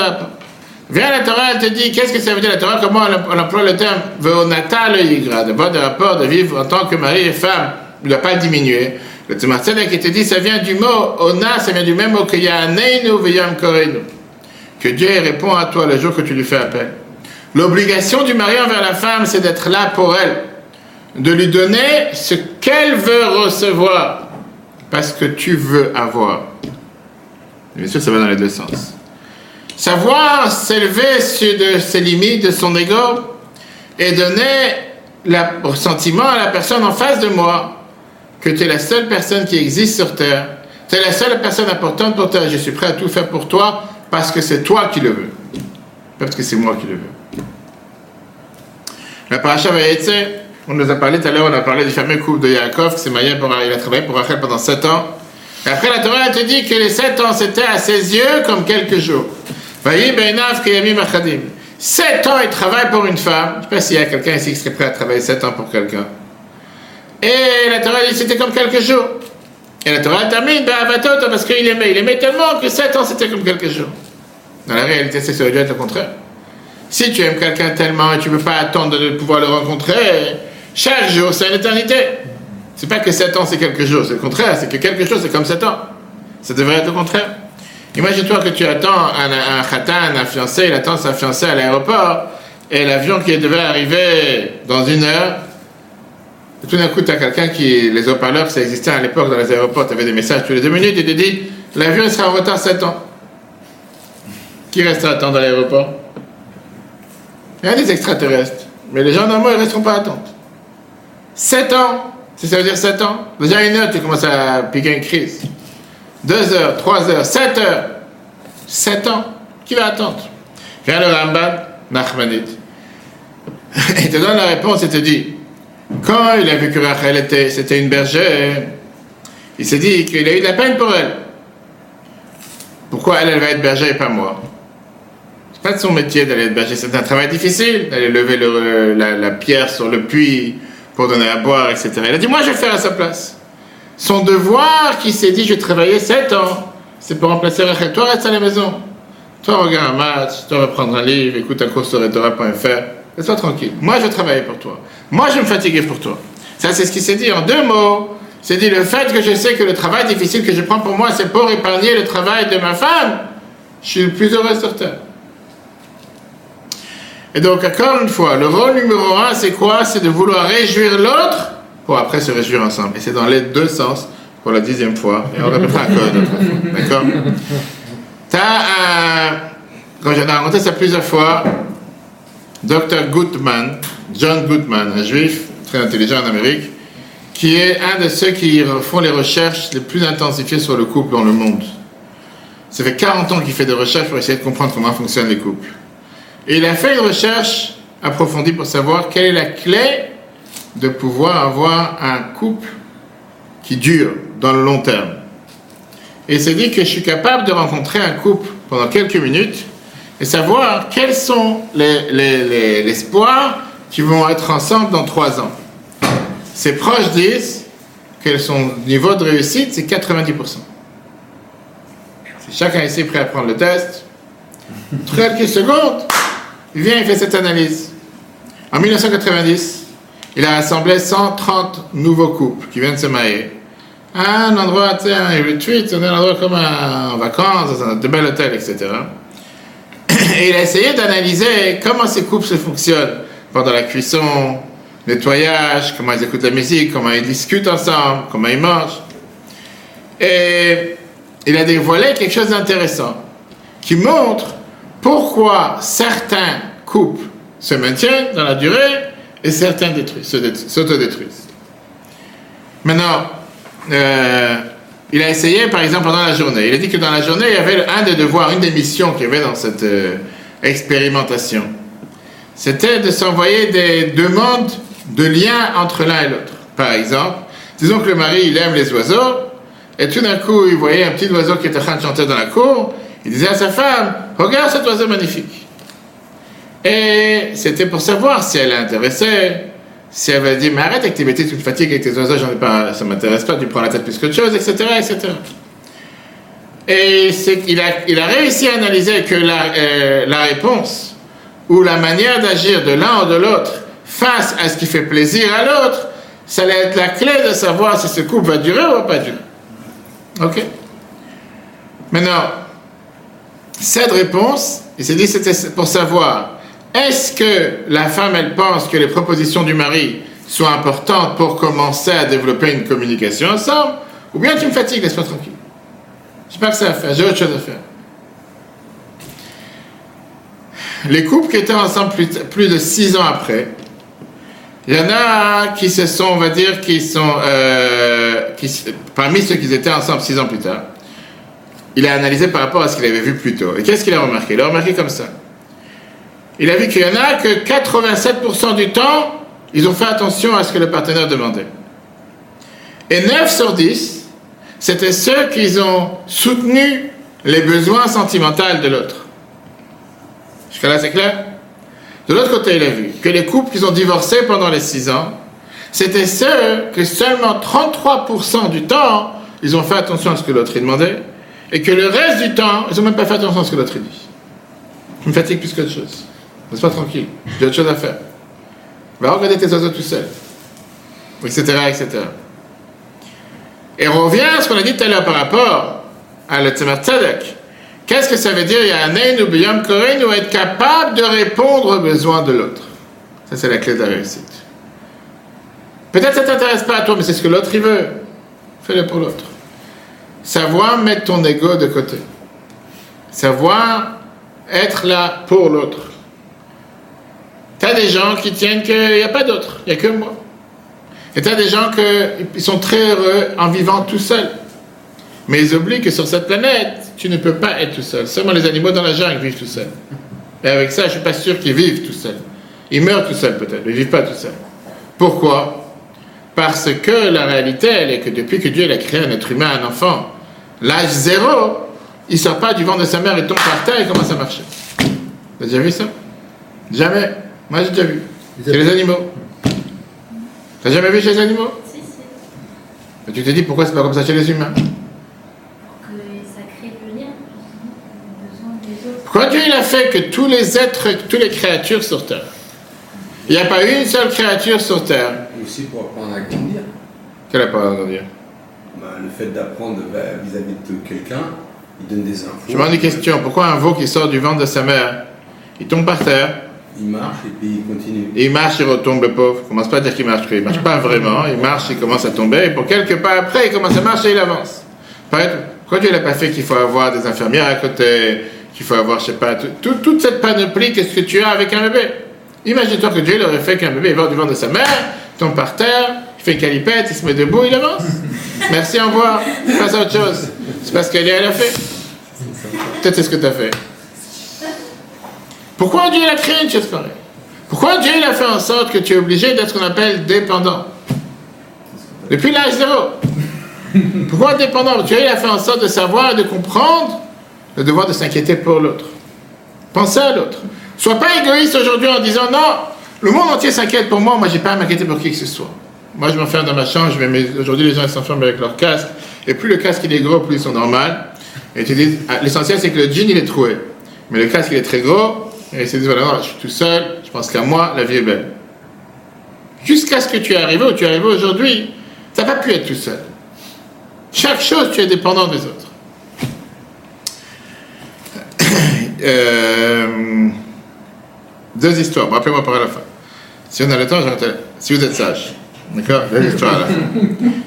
A: Viens la Torah, elle te dit, qu'est-ce que ça veut dire la Torah Comment on emploie le terme Veonata le yigra, d'avoir des rapports, de vivre en tant que mari et femme, ne doit pas diminuer. Le Tzemach qui te dit, ça vient du mot ona, ça vient du même mot que yaneinu veyam korenu. Que Dieu répond à toi le jour que tu lui fais appel. L'obligation du mari envers la femme, c'est d'être là pour elle, de lui donner ce qu'elle veut recevoir, parce que tu veux avoir. Bien sûr, ça va dans les deux sens. Savoir s'élever sur de ses limites, de son ego, et donner la, au sentiment à la personne en face de moi que tu es la seule personne qui existe sur Terre. Tu es la seule personne importante pour toi. Je suis prêt à tout faire pour toi parce que c'est toi qui le veux. Parce que c'est moi qui le veux. La paracha Vayetze, on nous a parlé tout à l'heure, on a parlé du fameux couple de Yaakov s'est marié pour, il a travaillé pour Rachel pendant 7 ans. Et après la Torah, te dit que les 7 ans, c'était à ses yeux comme quelques jours. 7 ans, il travaille pour une femme. Je ne sais pas s'il y a quelqu'un ici qui serait prêt à travailler 7 ans pour quelqu'un. Et la Torah dit c'était comme quelques jours. Et la Torah termine, ben avatoto, parce qu'il aimait. Il aimait tellement que 7 ans c'était comme quelques jours. Dans la réalité, c'est ça dû être le contraire. Si tu aimes quelqu'un tellement et tu ne peux pas attendre de pouvoir le rencontrer, chaque jour c'est une éternité. C'est pas que 7 ans c'est quelques jours, c'est le contraire, c'est que quelque chose c'est comme 7 ans. Ça devrait être le contraire. Imagine-toi que tu attends un, un khatan, un fiancé, il attend sa fiancée à l'aéroport, et l'avion qui devait arriver dans une heure, tout d'un coup, tu as quelqu'un qui, les haut-parleurs, ça existait à l'époque dans les aéroports, tu avais des messages tous les deux minutes, il te dit l'avion sera en retard 7 ans. Qui restera à attendre à l'aéroport? Il y a des extraterrestres, mais les gens normaux, ils ne resteront pas à attendre. 7 ans, si ça veut dire 7 ans, déjà une heure, tu commences à piquer une crise. 2 heures, 3 heures, 7 heures, 7 ans. Qui va attendre? Viens le Rambam, Nachmanide. Il te donne la réponse et te dit quand il a vu que Rachel était, c'était une bergère, il s'est dit qu'il a eu de la peine pour elle. Pourquoi elle, elle va être bergère et pas moi? C'est pas de son métier d'aller être berger, c'est un travail difficile, d'aller lever le- la, la pierre sur le puits pour donner à boire, etc. Il a dit, moi je vais faire à sa place. Son devoir, qui s'est dit, je vais travailler 7 ans, c'est pour remplacer Rachel. Toi, reste à la maison. Toi, regarde un match, toi, va prendre un livre, écoute un cours sur Etora.fr. Laisse-toi tranquille. Moi, je vais travailler pour toi. Moi, je me fatiguer pour toi. Ça, c'est ce qu'il s'est dit en deux mots. Il s'est dit le fait que je sais que le travail difficile que je prends pour moi, c'est pour épargner le travail de ma femme. Je suis le plus heureux sur terre. Et donc, encore une fois, le rôle numéro un, c'est quoi? C'est de vouloir réjouir l'autre pour après se réjouir ensemble. Et c'est dans les deux sens pour la dixième fois. Et on répétera encore une autre fois. D'accord? T'as un. Quand j'en ai raconté ça plusieurs fois, Dr. Gutman, John Gutman, un juif très intelligent en Amérique, qui est un de ceux qui font les recherches les plus intensifiées sur le couple dans le monde. Ça fait 40 ans qu'il fait des recherches pour essayer de comprendre comment fonctionnent les couples. Et il a fait une recherche approfondie pour savoir quelle est la clé de pouvoir avoir un couple qui dure dans le long terme. Et il s'est dit que je suis capable de rencontrer un couple pendant quelques minutes et savoir quels sont les, les, les, les espoirs qui vont être ensemble dans trois ans. Ses proches disent que son niveau de réussite, c'est 90%. Si chacun ici est prêt à prendre le test, quelques secondes, il vient et fait cette analyse. En 1990, il a rassemblé 130 nouveaux couples qui viennent se marier. Un endroit, tu sais, un retreat, un endroit comme en vacances, dans un bel hôtel, etc. Et il a essayé d'analyser comment ces couples se fonctionnent pendant la cuisson, nettoyage, comment ils écoutent la musique, comment ils discutent ensemble, comment ils mangent. Et il a dévoilé quelque chose d'intéressant qui montre pourquoi certains couples se maintiennent dans la durée et certains détruisent, se dé- s'autodétruisent. Maintenant, euh, il a essayé, par exemple, pendant la journée. Il a dit que dans la journée, il y avait un des devoirs, une des missions qu'il y avait dans cette euh, expérimentation. C'était de s'envoyer des demandes de lien entre l'un et l'autre. Par exemple, disons que le mari, il aime les oiseaux, et tout d'un coup, il voyait un petit oiseau qui était en train de chanter dans la cour. Il disait à sa femme, regarde cet oiseau magnifique. Et c'était pour savoir si elle l'intéressait, si elle avait dit, mais arrête avec tes bêtises, tu te fatigues avec tes oiseaux, j'en ai pas, ça m'intéresse pas, tu prends la tête plus qu'autre chose, etc., etc. Et il, a, réussi à analyser que la, euh, la réponse ou la manière d'agir de l'un ou de l'autre face à ce qui fait plaisir à l'autre, ça allait être la clé de savoir si ce couple va durer ou va pas durer. Ok Maintenant, cette réponse, il s'est dit c'était pour savoir est-ce que la femme, elle pense que les propositions du mari sont importantes pour commencer à développer une communication ensemble, ou bien tu me fatigues, laisse-moi tranquille. Je pas que ça à faire, j'ai autre chose à faire. Les couples qui étaient ensemble plus, de six ans après, il y en a qui se sont, on va dire, qui sont, euh, parmi ceux qui étaient ensemble six ans plus tard, il a analysé par rapport à ce qu'il avait vu plus tôt. Et qu'est-ce qu'il a remarqué? Il a remarqué comme ça. Il a vu qu'il y en a que 87% du temps, ils ont fait attention à ce que le partenaire demandait. Et 9 sur 10, c'était ceux qui ont soutenu les besoins sentimentaux de l'autre. Jusqu'à là, c'est clair? De l'autre côté, il a vu que les couples qui ont divorcé pendant les 6 ans, c'était ceux que seulement 33% du temps, ils ont fait attention à ce que l'autre demandait, et que le reste du temps, ils n'ont même pas fait attention à ce que l'autre dit. Je me fatigue plus qu'autre chose. Laisse-moi tranquille, j'ai autre chose à faire. Va regarder tes oiseaux tout seul. Etc., etc. Et on revient à ce qu'on a dit tout à l'heure par rapport à le Tzemar Tzedek. Qu'est-ce que ça veut dire? Yanein ou Biyam Koren ou être capable de répondre aux besoins de l'autre Ça, c'est la clé de la réussite. Peut-être ça ne t'intéresse pas à toi, mais c'est ce que l'autre il veut. Fais-le pour l'autre. Savoir mettre ton ego de côté. Savoir être là pour l'autre. Tu as des gens qui tiennent qu'il n'y a pas d'autre, il n'y a que moi. Et tu as des gens qui sont très heureux en vivant tout seul. Mais ils oublient que sur cette planète, tu ne peux pas être tout seul. Seulement les animaux dans la jungle vivent tout seuls. Et avec ça, je ne suis pas sûr qu'ils vivent tout seuls. Ils meurent tout seuls peut-être, mais ils ne vivent pas tout seuls. Pourquoi? Parce que la réalité, elle est que depuis que Dieu a créé un être humain, un enfant, l'âge zéro, il ne sort pas du ventre de sa mère et tombe par terre et commence à marcher. T'as déjà vu ça? Jamais. Moi j'ai déjà vu. C'est les animaux. T'as jamais vu chez les animaux?
E: Si, si.
A: Tu te dis pourquoi c'est pas comme ça chez les humains?
E: Pour que ça crée le lien, justement, le besoin des autres.
A: Pourquoi Dieu il a fait que tous les êtres, toutes les créatures sur terre? Il n'y a pas une seule créature sur terre
B: Et aussi pour apprendre à grandir.
A: qu'elle pas à dire.
B: Bah, le fait d'apprendre bah, vis-à-vis de quelqu'un, il donne des infos.
A: Je me demande une question. Pourquoi un veau qui sort du ventre de sa mère, il tombe par terre,
B: Il marche et puis il continue.
A: il marche, il retombe, le pauvre. Commence pas à dire qu'il marche, il marche pas vraiment. Il marche, il commence à tomber, et pour quelques pas après, il commence à marcher il avance. Pas Pourquoi Dieu l'a pas fait qu'il faut avoir des infirmières à côté, qu'il faut avoir, je sais pas, tout- tout- toute cette panoplie, qu'est-ce que tu as avec un bébé? Imagine-toi que Dieu il aurait fait qu'un bébé il va du ventre de sa mère, tombe par terre, il fait une calipette, il se met debout, il avance. Merci, au revoir. Passe à autre chose. C'est parce qu'elle elle a fait. Peut-être c'est ce que tu as fait. Pourquoi Dieu a créé une chose pareille Pourquoi Dieu il a fait en sorte que tu es obligé d'être ce qu'on appelle dépendant? Depuis l'âge zéro. Pourquoi dépendant? Dieu il a fait en sorte de savoir et de comprendre le devoir de s'inquiéter pour l'autre. Pensez à l'autre. Sois pas égoïste aujourd'hui en disant non, le monde entier s'inquiète pour moi, moi j'ai pas à m'inquiéter pour qui que ce soit. Moi je m'enferme dans ma chambre, je mes- aujourd'hui les gens s'enferment avec leur casque, et plus le casque il est gros, plus ils sont normales. Et tu dis, ah, l'essentiel c'est que le jean il est troué, mais le casque il est très gros, et ils se disent voilà, je suis tout seul, je pense qu'à moi, la vie est belle. Jusqu'à ce que tu es arrivé où tu es arrivé aujourd'hui, tu n'as pas pu être tout seul. Chaque chose, tu es dépendant des autres. Euh, deux histoires, rappelez-moi par la fin. Si on a le temps, j'arrête. Si vous êtes sage. D'accord? Deux histoires à la fin.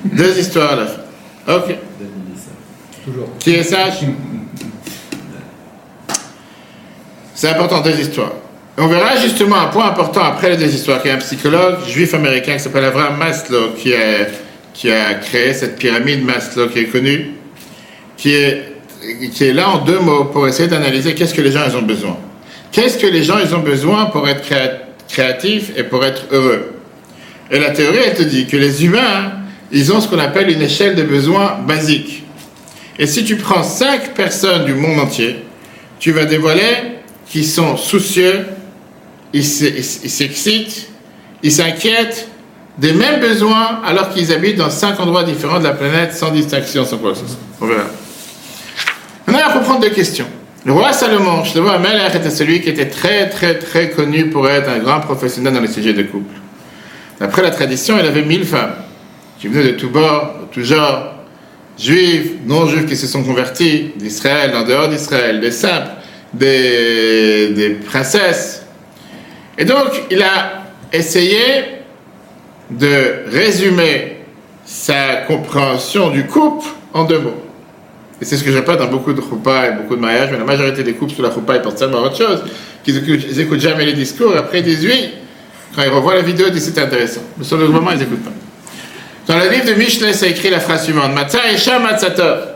A: Deux histoires à la fin. Ok.
C: Toujours.
A: Qui est sage? C'est important, deux histoires. On verra justement un point important après les deux histoires, qu'il y a un psychologue juif américain qui s'appelle Abraham Maslow qui a, qui a créé cette pyramide Maslow qui est connue, qui est, qui est là en deux mots pour essayer d'analyser qu'est-ce que les gens ils ont besoin. Qu'est-ce que les gens ils ont besoin pour être créa- créatifs et pour être heureux? Et la théorie, elle te dit que les humains, ils ont ce qu'on appelle une échelle de besoins basiques. Et si tu prends cinq personnes du monde entier, tu vas dévoiler qu'ils sont soucieux, ils s'excitent, ils s'inquiètent des mêmes besoins alors qu'ils habitent dans cinq endroits différents de la planète sans distinction, sans quoi que ce soit. On verra. Maintenant, il faut prendre deux questions. Le roi Salomon, Shlomo Amelech était celui qui était très très très connu pour être un grand professionnel dans les sujets de couple. D'après la tradition, il avait mille femmes qui venaient de tous bords, de tous genres, juifs, non-juifs qui se sont convertis, d'Israël, en dehors d'Israël, des simples, des, princesses. Et donc, il a essayé de résumer sa compréhension du couple en deux mots. Et c'est ce que je répète dans beaucoup de choupas et beaucoup de mariages, mais la majorité des couples sous la choupa, ils pensent tellement à autre chose, qu'ils écoutent, ils écoutent jamais les discours, après ils disent oui, quand ils revoient la vidéo, ils disent c'est intéressant. Mais sur le moment, ils n'écoutent pas. Dans le livre de Michelet, c'est écrit la phrase suivante Matza Esha Matzatov.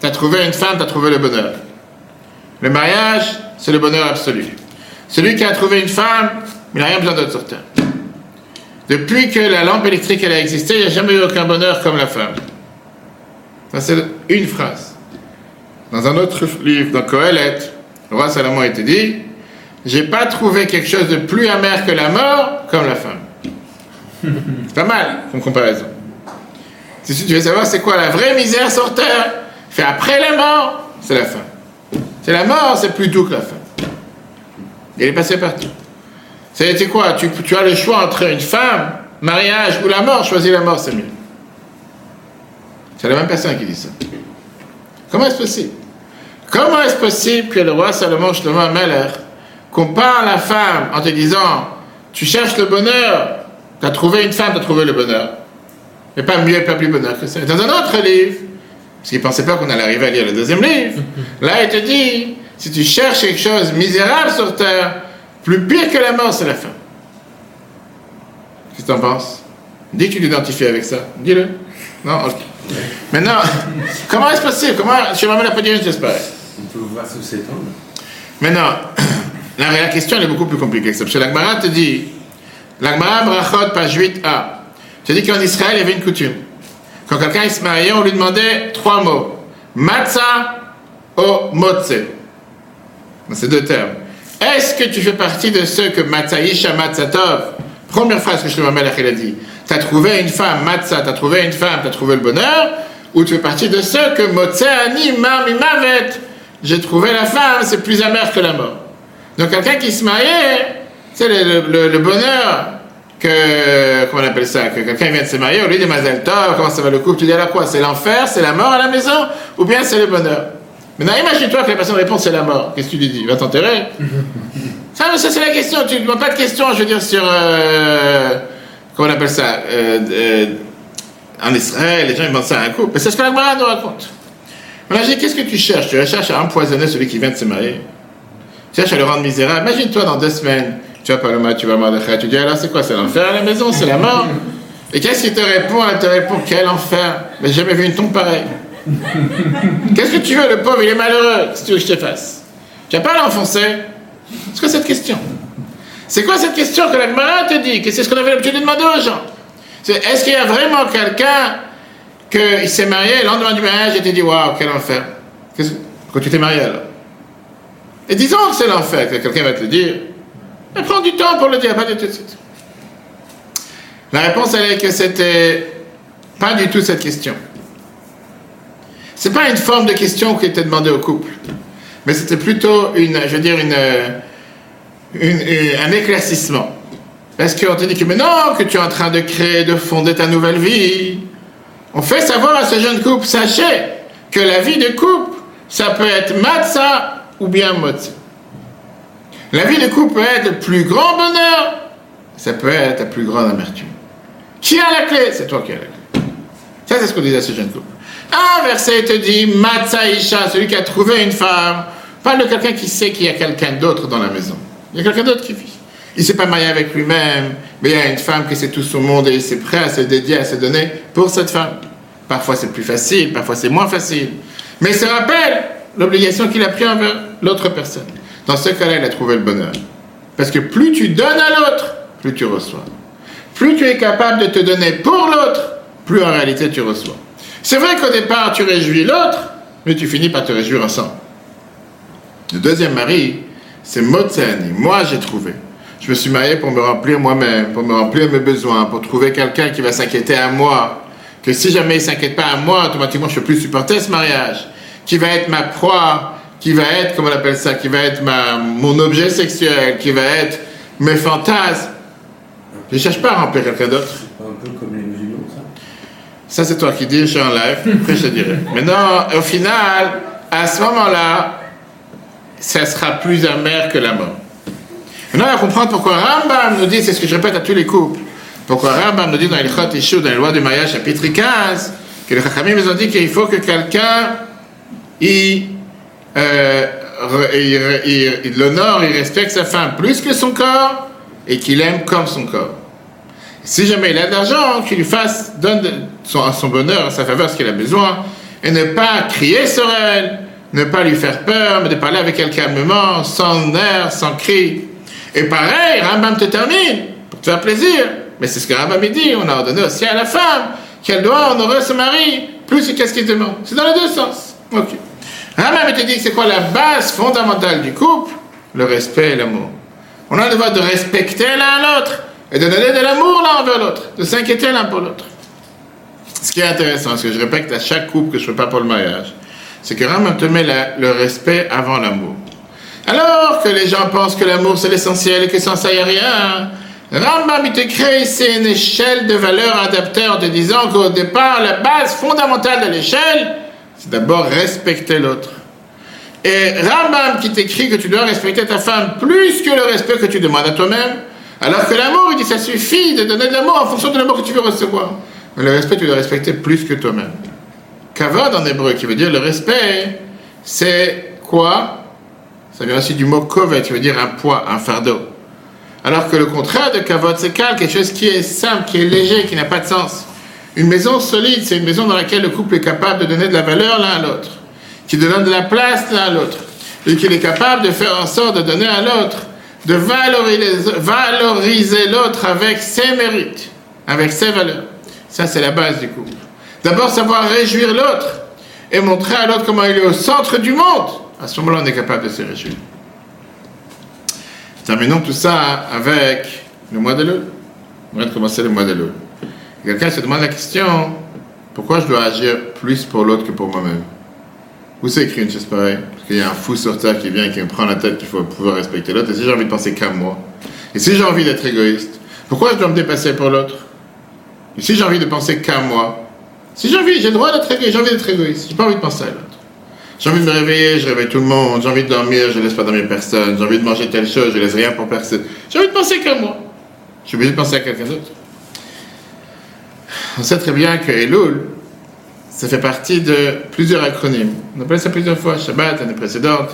A: Tu as trouvé une femme, tu as trouvé le bonheur. Le mariage, c'est le bonheur absolu. Celui qui a trouvé une femme, il n'a rien besoin d'autre sur terre. Depuis que la lampe électrique a existé, il n'y a jamais eu aucun bonheur comme la femme. Ça, c'est une phrase. Dans un autre livre, dans Kohelet, le roi Salomon a été dit J'ai pas trouvé quelque chose de plus amer que la mort comme la femme. Pas mal comme comparaison. Si tu veux savoir c'est quoi la vraie misère sur fait après la mort, c'est la fin. C'est la mort, c'est plus doux que la fin. Il est passé partout. C'est quoi? Tu, as le choix entre une femme, mariage ou la mort, choisis la mort, c'est mieux. C'est la même personne qui dit ça. Comment est-ce possible? Comment est-ce possible que le roi Salomon Shlomo Amelech compare la femme en te disant tu cherches le bonheur, tu as trouvé une femme, tu as trouvé le bonheur. Mais pas mieux, pas plus bonheur que ça. Dans un autre livre, parce qu'il ne pensait pas qu'on allait arriver à lire le deuxième livre, là il te dit si tu cherches quelque chose misérable sur terre, plus pire que la mort, c'est la fin. Qu'est-ce que tu en penses? Dis que tu t'identifies avec ça. Dis-le. Non Ok. Maintenant, comment est-ce possible? Comment je vais la dire disparaît
B: On peut voir sous cet angle.
A: Maintenant, la, la question elle est beaucoup plus compliquée que ça. Parce que l'Agmara te dit, l'Agmara Brachot, page 8a, te dit qu'en Israël, il y avait une coutume. Quand quelqu'un se mariait, on lui demandait trois mots. Matzah ou motze. C'est deux termes. Est-ce que tu fais partie de ceux que Matzaïsha Matzatov, première phrase que je te il a dit, tu as trouvé une femme, Matzah, tu as trouvé une femme, tu as trouvé le bonheur, ou tu fais partie de ceux que Motze Ani Mavet, j'ai trouvé la femme, c'est plus amer que la mort. Donc quelqu'un qui se mariait, c'est le, le, bonheur que, comment on appelle ça, que quelqu'un vient de se marier, au lieu de Mazel Tov, comment ça va le couple, tu dis alors quoi? C'est l'enfer, c'est la mort à la maison, ou bien c'est le bonheur? Maintenant imagine-toi que la personne répond c'est la mort, qu'est-ce que tu lui dis? Va t'enterrer. Ça, ça c'est la question, tu ne demandes pas de question, je veux dire, sur, euh, comment on appelle ça euh, euh, En Israël, les gens ils demandent ça à un couple, c'est ce que la Gemara nous raconte. Imagine, qu'est-ce que tu cherches? Tu cherches à empoisonner celui qui vient de se marier. Tu cherches à le rendre misérable. Imagine-toi dans deux semaines, tu vas mal, tu vas Mordechai, tu dis alors c'est quoi C'est l'enfer à la maison C'est la mort. Et qu'est-ce qu'il te répond? Elle te répond quel enfer. Mais j'ai jamais vu une tombe pareille. qu'est-ce que tu veux Le pauvre, il est malheureux. Que tu veux que je te fasse? Tu vas pas l'enfoncer? C'est quoi cette question? C'est quoi cette question que la Gemara te dit? C'est ce qu'on avait l'habitude de demander aux gens. Est-ce qu'il y a vraiment quelqu'un qu'il s'est marié, le lendemain du mariage, il t'a dit Waouh, quel enfer. Quand tu t'es marié alors? Et disons que c'est l'enfer, que quelqu'un va te le dire. Mais prends du temps pour le dire, pas tout de suite. La réponse, elle est que c'était pas du tout cette question. C'est pas une forme de question qui était demandée au couple, mais c'était plutôt une, je veux dire, une, une, un éclaircissement. Parce qu'on te dit que maintenant que tu es en train de créer, de fonder ta nouvelle vie, on fait savoir à ce jeune couple, sachez que la vie de couple, ça peut être matzah ou bien motze. La vie de couple peut être le plus grand bonheur, ça peut être la plus grande amertume. Qui a la clé? C'est toi qui as la clé. Ça, c'est ce qu'on disait à ce jeune couple. Un verset te dit Matzah Isha, celui qui a trouvé une femme, parle de quelqu'un qui sait qu'il y a quelqu'un d'autre dans la maison. Il y a quelqu'un d'autre qui vit. Il ne s'est pas marié avec lui-même, mais il y a une femme qui sait tout son monde et il s'est prêt à se dédier, à se donner pour cette femme. Parfois c'est plus facile, parfois c'est moins facile. Mais se rappelle l'obligation qu'il a pris envers l'autre personne. Dans ce cas-là, il a trouvé le bonheur. Parce que plus tu donnes à l'autre, plus tu reçois. Plus tu es capable de te donner pour l'autre, plus en réalité tu reçois. C'est vrai qu'au départ, tu réjouis l'autre, mais tu finis par te réjouir ensemble. Le deuxième mari, c'est Motsani. Moi, j'ai trouvé. Je me suis marié pour me remplir moi-même, pour me remplir mes besoins, pour trouver quelqu'un qui va s'inquiéter à moi. Que si jamais il s'inquiète pas à moi, automatiquement, je ne peux plus supporter ce mariage. Qui va être ma proie, qui va être, comment on appelle ça, qui va être ma, mon objet sexuel, qui va être mes fantasmes. Je ne cherche pas à remplir quelqu'un d'autre.
B: Un peu comme les musulmans, ça
A: Ça, c'est toi qui dis, je suis en live, après je te dirai. Mais non, au final, à ce moment-là, ça sera plus amer que la mort. Maintenant, on va comprendre pourquoi Rambam nous dit, c'est ce que je répète à tous les couples, pourquoi Rambam nous dit dans les Chot dans les lois du mariage, chapitre 15, que les Chachamim nous ont dit qu'il faut que quelqu'un, il, euh, il, il, l'honore, il respecte sa femme plus que son corps, et qu'il aime comme son corps. Si jamais il a de l'argent, qu'il lui fasse, donne son, son bonheur, sa faveur, ce qu'il a besoin, et ne pas crier sur elle, ne pas lui faire peur, mais de parler avec elle calmement, sans nerfs, sans cris. Et pareil, Rambam te termine, pour te faire plaisir. Mais c'est ce que Rambam dit, on a ordonné aussi à la femme qu'elle doit honorer son mari, plus qu'est-ce qu'il demande. C'est dans les deux sens. Ok. Rambam te dit que c'est quoi la base fondamentale du couple? Le respect et l'amour. On a le devoir de respecter l'un l'autre et de donner de l'amour l'un envers l'autre, de s'inquiéter l'un pour l'autre. Ce qui est intéressant, ce que je répète à chaque couple que je ne fais pas pour le mariage, c'est que Rambam te met la, le respect avant l'amour. Alors que les gens pensent que l'amour c'est l'essentiel et que sans ça il n'y a rien, Rambam il te crée ici une échelle de valeurs adaptée en te disant qu'au départ, la base fondamentale de l'échelle, c'est d'abord respecter l'autre. Et Rambam qui t'écrit que tu dois respecter ta femme plus que le respect que tu demandes à toi-même, alors que l'amour, il dit ça suffit de donner de l'amour en fonction de l'amour que tu veux recevoir. Mais le respect, tu dois respecter plus que toi-même. Kavod en hébreu, qui veut dire le respect, c'est quoi? Ça vient aussi du mot kovet, qui veut dire un poids, un fardeau. Alors que le contraire de kavod, c'est quelque chose qui est simple, qui est léger, qui n'a pas de sens. Une maison solide, c'est une maison dans laquelle le couple est capable de donner de la valeur l'un à l'autre, qui donne de la place l'un à l'autre, et qu'il est capable de faire en sorte de donner à l'autre, de valoriser, l'autre avec ses mérites, avec ses valeurs. Ça, c'est la base du couple. D'abord, savoir réjouir l'autre et montrer à l'autre comment il est au centre du monde. À ce moment-là, on est capable de se réjouir. Terminons tout ça avec le mois de l'eau. On de commencer le mois de l'eau. Quelqu'un se demande la question pourquoi je dois agir plus pour l'autre que pour moi-même? Où c'est écrit une chose pareille? Parce qu'il y a un fou sur terre qui vient et qui me prend la tête qu'il faut pouvoir respecter l'autre. Et si j'ai envie de penser qu'à moi? Et si j'ai envie d'être égoïste? Pourquoi je dois me dépasser pour l'autre? Et si j'ai envie de penser qu'à moi? Si j'ai envie, j'ai le droit d'être égoïste, j'ai envie d'être égoïste. J'ai pas envie de penser à l'autre. J'ai envie de me réveiller, je réveille tout le monde. J'ai envie de dormir, je laisse pas dormir personne. J'ai envie de manger telle chose, je laisse rien pour personne. J'ai envie de penser qu'à moi. Je suis obligé de penser à quelqu'un d'autre. On sait très bien que Elul, ça fait partie de plusieurs acronymes. On appelle ça plusieurs fois. Shabbat, l'année précédente.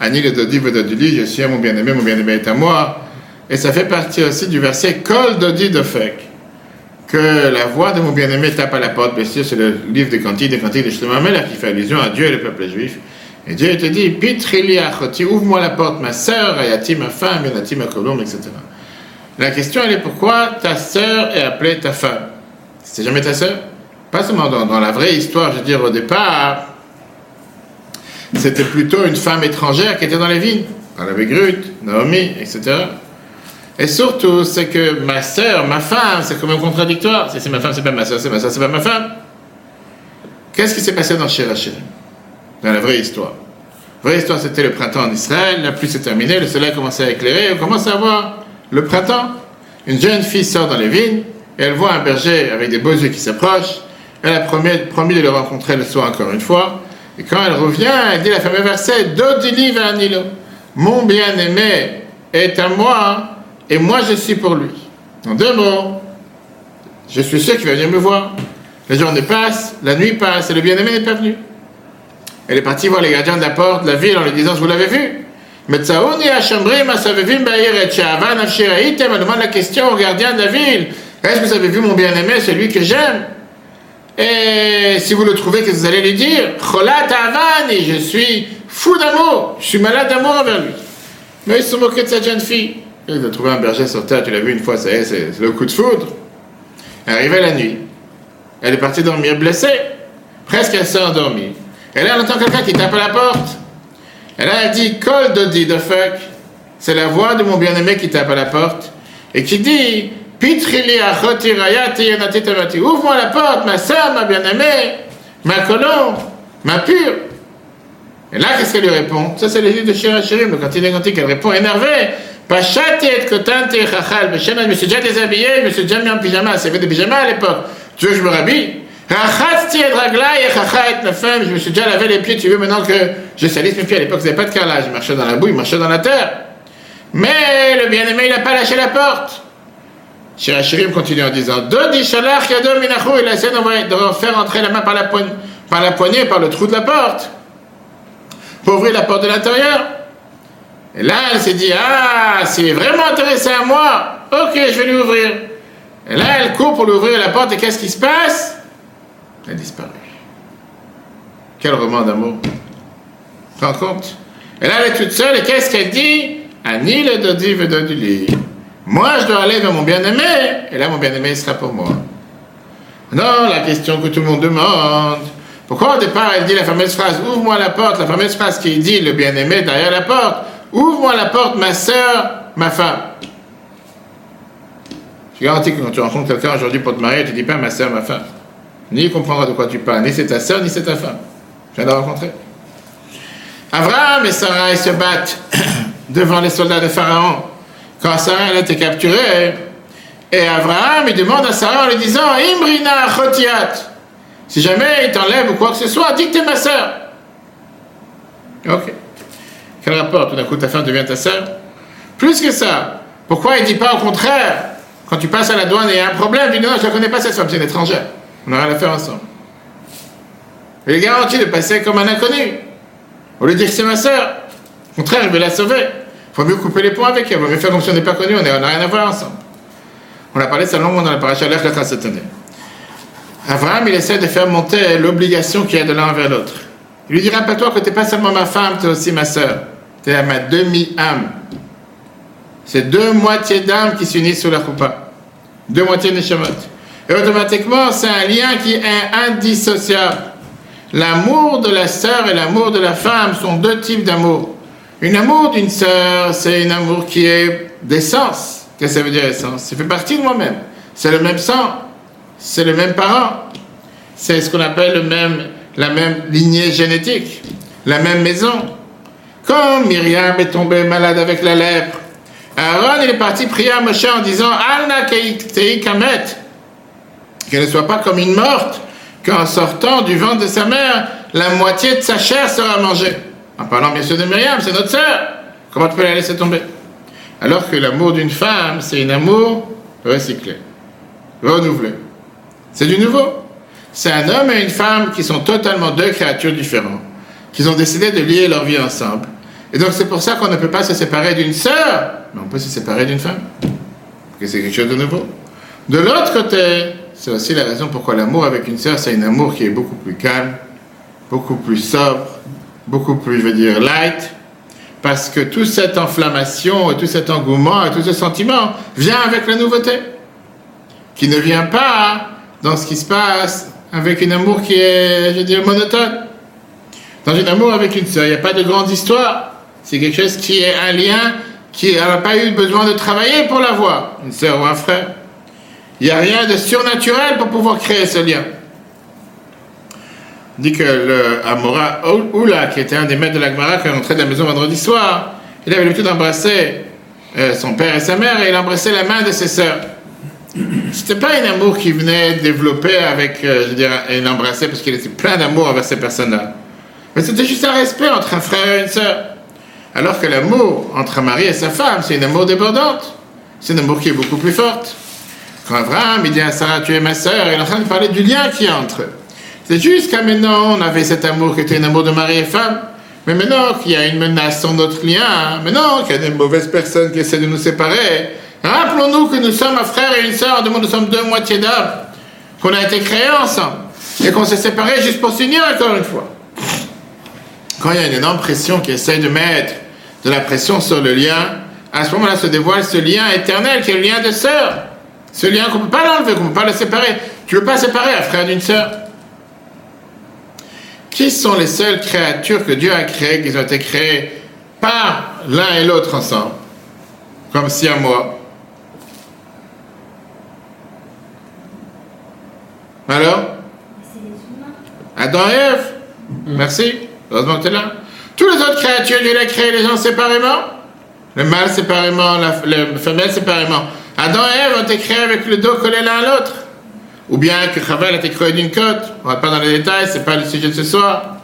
A: Ani le Dodi Vododili, je suis à mon bien-aimé, mon bien-aimé est à moi. Et ça fait partie aussi du verset Kol Dodi Dofek. Que la voix de mon bien-aimé tape à la porte. Bien sûr, c'est le livre des cantiques, des cantiques de Shlomo Amelach qui fait allusion à Dieu et le peuple juif. Et Dieu te dit, Pitrili achoti, ouvre-moi la porte, ma sœur, Ayati, ma femme, Yonati, ma colombe, etc. La question, elle est pourquoi ta sœur est appelée ta femme? C'est jamais ta sœur Pas seulement dans, la vraie histoire, je veux dire, au départ, c'était plutôt une femme étrangère qui était dans les vignes. Elle avait Grut, Naomi, etc. Et surtout, c'est que ma sœur, ma femme, c'est quand même contradictoire. Si c'est ma femme, c'est pas ma sœur, c'est ma sœur, c'est pas ma femme. Qu'est-ce qui s'est passé dans Shirachir Dans la vraie histoire. La vraie histoire, c'était le printemps en Israël, la pluie s'est terminée, le soleil commençait à éclairer, on commence à voir le printemps. Une jeune fille sort dans les vignes, et elle voit un berger avec des beaux yeux qui s'approche. Elle a promis, de le rencontrer le soir encore une fois. Et quand elle revient, elle dit la fameux verset Dodili Nilo. Mon bien-aimé est à moi, et moi je suis pour lui. En deux mots, je suis sûr qu'il va venir me voir. La journée passe, la nuit passe, et le bien-aimé n'est pas venu. Elle est partie voir les gardiens de la porte de la ville en lui disant Vous l'avez vu? La question de la ville Est-ce que vous avez vu mon bien-aimé, celui que j'aime? Et si vous le trouvez, que vous allez lui dire? Cholat Avani, je suis fou d'amour, je suis malade d'amour envers lui. Mais ils se moqués de cette jeune fille. Il a trouvé un berger sur terre, tu l'as vu une fois, c'est le coup de foudre. Arrivait la nuit. Elle est partie dormir blessée. Presque elle s'est endormie. Et là, elle entend quelqu'un qui tape à la porte. Et là, elle dit Col Dodi de fuck. C'est la voix de mon bien-aimé qui tape à la porte et qui dit Ouvre-moi la porte, ma soeur, ma bien-aimée, ma colombe, ma pure. Et là, qu'est-ce qu'elle lui répond? Ça, c'est les livre de Shirachirim, le cantique des cantiques. Elle répond énervée Pachati et kotante chachal. Je me suis déjà déshabillé, je me suis déjà mis en pyjama. C'est fait des pyjamas à l'époque. Tu veux que je me rhabille? Je me suis déjà lavé les pieds, tu veux maintenant que je salisse mes pieds? À l'époque, il n'y avait pas de carrelage, il marchait dans la boue, il marchait dans la terre. Mais le bien-aimé, il n'a pas lâché la porte. Shirachirim continue en disant Dodi shalach yadom minachu, il a essayé de faire entrer la main par la, poignée, par la poignée, par le trou de la porte, pour ouvrir la porte de l'intérieur. Et là, elle s'est dit Ah, s'il est vraiment intéressé à moi, ok, je vais lui ouvrir. Et là, elle court pour lui ouvrir la porte, et qu'est-ce qui se passe? Elle a disparu. Quel roman d'amour. Tu te rends compte Et là, elle est toute seule, et qu'est-ce qu'elle dit Annie le Dodi veut du lit. Moi, je dois aller vers mon bien-aimé, et là, mon bien-aimé sera pour moi. Non, la question que tout le monde demande. Pourquoi au départ, elle dit la fameuse phrase Ouvre-moi la porte, la fameuse phrase qui dit le bien-aimé derrière la porte Ouvre-moi la porte, ma soeur, ma femme. Je garantis que quand tu rencontres quelqu'un aujourd'hui pour te marier, tu ne dis pas ma soeur, ma femme ni comprendra de quoi tu parles, ni c'est ta soeur, ni c'est ta femme. Je viens de rencontrer. Abraham et Sarah se battent devant les soldats de Pharaon. Quand Sarah a été capturée, et Abraham il demande à Sarah en lui disant Imbrina chotiat. Si jamais il t'enlève ou quoi que ce soit, dis que t'es ma soeur. Ok. Quel rapport Tout d'un coup, ta femme devient ta soeur Plus que ça, pourquoi il ne dit pas au contraire Quand tu passes à la douane et il y a un problème, tu dis non, je ne connais pas cette femme, c'est une étrangère. On aura à faire ensemble. Il est garanti de passer comme un inconnu. Au lieu de dire que c'est ma soeur. Au contraire, je vais la sauver. Il faut mieux couper les ponts avec elle. Si on n'est pas connu, on n'a rien à voir ensemble. On a parlé ça longuement dans la paracha Lech cette année. Abraham, il essaie de faire monter l'obligation qu'il y a de l'un envers l'autre. Il lui dit, rappelle-toi que tu n'es pas seulement ma femme, tu es aussi ma sœur. Tu es ma demi-âme. C'est deux moitiés d'âme qui s'unissent sous la coupa. Deux moitiés de Neshamot. Et automatiquement, c'est un lien qui est indissociable. L'amour de la sœur et l'amour de la femme sont deux types d'amour. Une amour d'une sœur, c'est un amour qui est d'essence. Qu'est-ce que ça veut dire essence? Ça fait partie de moi-même. C'est le même sang, c'est le même parent, c'est ce qu'on appelle le même, la même lignée génétique, la même maison. Comme Myriam est tombée malade avec la lèpre, Aaron est parti prier à Moshe en disant Alna kamet qu'elle ne soit pas comme une morte, qu'en sortant du ventre de sa mère, la moitié de sa chair sera mangée. En parlant bien sûr de Myriam, c'est notre sœur. Comment tu peux la laisser tomber? Alors que l'amour d'une femme, c'est un amour recyclé, renouvelé. C'est du nouveau. C'est un homme et une femme qui sont totalement deux créatures différentes, qui ont décidé de lier leur vie ensemble. Et donc c'est pour ça qu'on ne peut pas se séparer d'une sœur, mais on peut se séparer d'une femme. C'est quelque chose de nouveau. De l'autre côté, c'est aussi la raison pourquoi l'amour avec une sœur, c'est un amour qui est beaucoup plus calme, beaucoup plus sobre, beaucoup plus, je veux dire, light, parce que toute cette inflammation et tout cet engouement et tout ce sentiment vient avec la nouveauté, qui ne vient pas dans ce qui se passe avec un amour qui est, je veux dire, monotone. Dans un amour avec une sœur, il n'y a pas de grande histoire. C'est quelque chose qui est un lien qui n'a pas eu besoin de travailler pour l'avoir, une sœur ou un frère. Il n'y a rien de surnaturel pour pouvoir créer ce lien. Dit que le Amora Oula, qui était un des maîtres de l'Agmara, qui est rentré de la maison vendredi soir, il avait l'habitude d'embrasser euh, son père et sa mère et il embrassait la main de ses sœurs. C'était pas un amour qui venait développer avec, euh, je veux dire, un embrasser parce qu'il était plein d'amour envers ces personnes-là. Mais c'était juste un respect entre un frère et une sœur. Alors que l'amour entre un mari et sa femme, c'est un amour débordante. C'est un amour qui est beaucoup plus forte. Quand Abraham il dit à Sarah, tu es ma sœur, il est en train de parler du lien qui entre eux. C'est jusqu'à maintenant, on avait cet amour qui était un amour de mari et femme. Mais maintenant qu'il y a une menace sur notre lien, maintenant qu'il y a des mauvaises personnes qui essaient de nous séparer, rappelons-nous que nous sommes un frère et une sœur, nous sommes deux moitiés d'âme, qu'on a été créés ensemble, et qu'on s'est séparés juste pour s'unir encore une fois. Quand il y a une énorme pression qui essaye de mettre de la pression sur le lien, à ce moment-là se dévoile ce lien éternel qui est le lien de sœur. Ce lien qu'on ne peut pas l'enlever, qu'on ne peut pas le séparer. Tu ne peux pas séparer un frère d'une sœur. Qui sont les seules créatures que Dieu a créées, qui ont été créées par l'un et l'autre ensemble? Comme si à moi. Alors?
E: Les.
A: Adam et Ève. Merci. Heureusement que tu es là. Tous les autres créatures, Dieu a créé les gens séparément? Le mâle séparément, la, la femelle séparément. Adam et Ève ont été créés avec le dos collé l'un à l'autre. Ou bien que Chavel a été créé d'une côte. On ne va pas dans les détails, c'est pas le sujet de ce soir.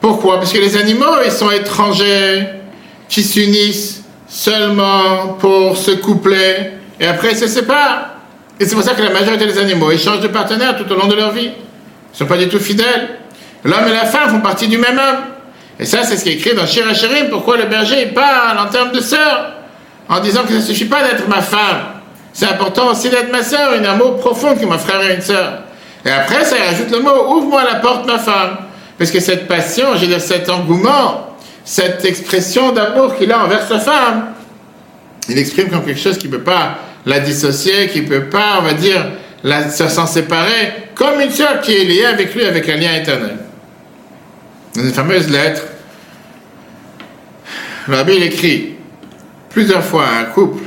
A: Pourquoi? Parce que les animaux, ils sont étrangers, qui s'unissent seulement pour se coupler, et après ils se séparent. Et c'est pour ça que la majorité des animaux, ils changent de partenaire tout au long de leur vie. Ils ne sont pas du tout fidèles. L'homme et la femme font partie du même homme. Et ça, c'est ce qui est écrit dans Shirachirim, pourquoi le berger parle en termes de sœur, en disant que ça ne suffit pas d'être ma femme. C'est important aussi d'être ma sœur, un amour profond qui m'a frère et une sœur. Et après, ça rajoute le mot ouvre-moi la porte, ma femme. Parce que cette passion, veux dire, cet engouement, cette expression d'amour qu'il a envers sa femme, il exprime comme quelque chose qui ne peut pas la dissocier, qui ne peut pas, on va dire, la, s'en séparer, comme une sœur qui est liée avec lui, avec un lien éternel. Dans une fameuse lettre, le rabbi il écrit plusieurs fois à un couple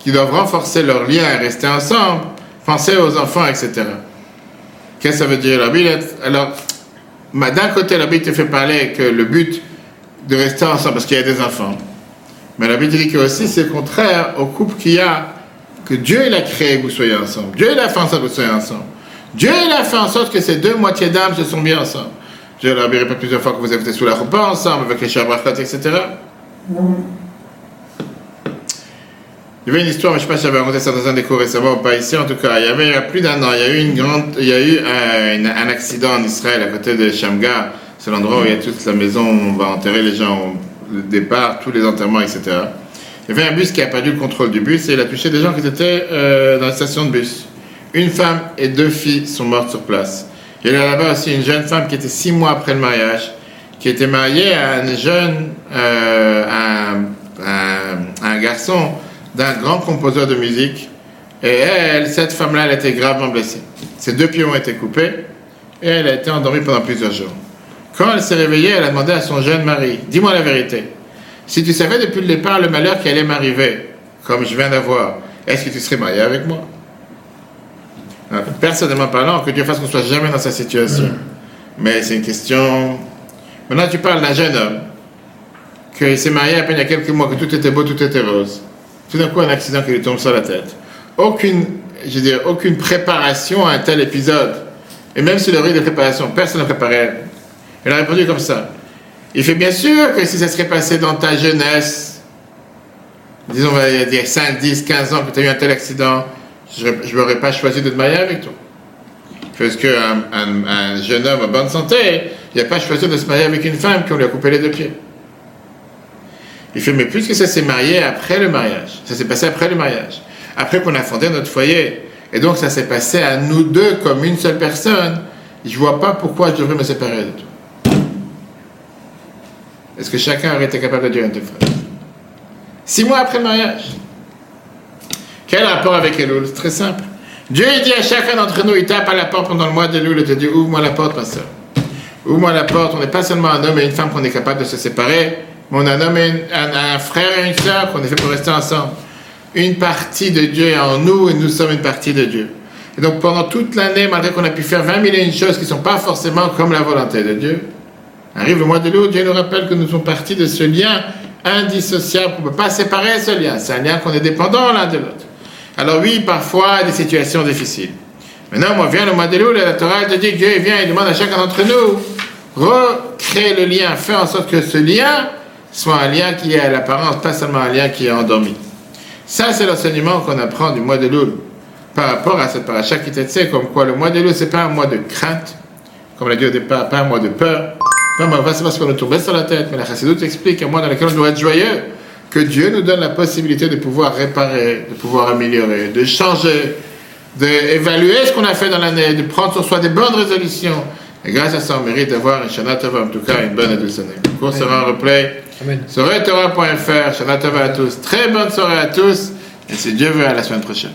A: qui doivent renforcer leur lien et rester ensemble, penser aux enfants, etc. Qu'est-ce que ça veut dire la Bible? Alors, d'un côté, la Bible te fait parler que le but de rester ensemble, parce qu'il y a des enfants. Mais la Bible dit que aussi c'est contraire au couple qu'il y a, que Dieu il a créé que vous soyez ensemble. Dieu il a fait en sorte que vous soyez ensemble. Dieu il a fait en sorte que ces deux moitiés d'âme se sont mis ensemble. Dieu leur a répété plusieurs fois que vous avez été sous la repas ensemble, avec les chabrachot, etc. Il y avait une histoire, mais je ne sais pas si j'avais raconté ça dans un des cours récemment ou pas ici, en tout cas. Il y avait il y a plus d'un an, il y a eu, une grande, il y a eu un, accident en Israël à côté de Shamgar. C'est l'endroit où il y a toute la maison où on va enterrer les gens, le départ, tous les enterrements, etc. Il y avait un bus qui a perdu le contrôle du bus et il a touché des gens qui étaient euh, dans la station de bus. Une femme et deux filles sont mortes sur place. Il y a là-bas aussi une jeune femme qui était six mois après le mariage, qui était mariée à un jeune, euh, un- un garçon d'un grand compositeur de musique. Et elle, cette femme-là, elle a été gravement blessée. Ses deux pieds ont été coupés et elle a été endormie pendant plusieurs jours. Quand elle s'est réveillée, elle a demandé à son jeune mari, dis-moi la vérité. Si tu savais depuis le départ le malheur qui allait m'arriver, comme je viens d'avoir, est-ce que tu serais marié avec moi? Alors, Personnellement parlant, que Dieu fasse qu'on soit jamais dans sa situation. Mais c'est une question... Maintenant, tu parles d'un jeune homme qu'il s'est marié à peine il y a quelques mois, que tout était beau, tout était rose. Tout d'un coup, un accident qui lui tombe sur la tête. Aucune, je veux dire, aucune préparation à un tel épisode. Et même s'il aurait eu des préparations, personne ne préparait. Il a répondu comme ça. Il fait bien sûr que si ça serait passé dans ta jeunesse, disons il y a 5, 10, 15 ans que tu as eu un tel accident, je ne m'aurais pas choisi de te marier avec toi. Parce qu'un un, un jeune homme en bonne santé, il n'a pas choisi de se marier avec une femme qui lui a coupé les deux pieds. Il fait, mais puisque ça s'est marié après le mariage, ça s'est passé après le mariage, après qu'on a fondé notre foyer, et donc ça s'est passé à nous deux comme une seule personne, je vois pas pourquoi je devrais me séparer de toi. Est-ce que chacun aurait été capable de dire une telle phrase? Six mois après le mariage. Quel rapport avec Elul? C'est très simple. Dieu dit à chacun d'entre nous, il tape à la porte pendant le mois d'Elul et te dit Ouvre-moi la porte, ma soeur. Ouvre-moi la porte. On n'est pas seulement un homme et une femme qu'on est capable de se séparer, on a un un, frère et une soeur qu'on est fait pour rester ensemble. Une partie de Dieu est en nous et nous sommes une partie de Dieu. Et donc pendant toute l'année, malgré qu'on a pu faire 20 000 et une choses qui ne sont pas forcément comme la volonté de Dieu, arrive le mois de l'eau, Dieu nous rappelle que nous sommes partis de ce lien indissociable, qu'on ne peut pas séparer ce lien. C'est un lien qu'on est dépendant l'un de l'autre. Alors oui, parfois, des situations difficiles. Maintenant, moi, vient le mois de l'eau, la Torah te dit Dieu vient et demande à chacun d'entre nous, recréer le lien, faire en sorte que ce lien soit un lien qui est à l'apparence, pas seulement un lien qui est endormi. Ça, c'est l'enseignement qu'on apprend du mois de l'eau par rapport à cette paracha qui t'était, comme quoi le mois de l'eau, c'est pas un mois de crainte, comme l'a dit au départ, pas un mois de peur, pas un mois c'est parce qu'on nous tombait sur la tête, mais la chassidoute explique un mois dans lequel on doit être joyeux, que Dieu nous donne la possibilité de pouvoir réparer, de pouvoir améliorer, de changer, d'évaluer ce qu'on a fait dans l'année, de prendre sur soi des bonnes résolutions. Et grâce à ça, on mérite d'avoir un Shana Tova, en tout cas une bonne et douce année. Le cours sera en replay
C: Amen.
A: sur etorah.fr. Shana Tova à tous. Très bonne soirée à tous. Et si Dieu veut, à la semaine prochaine.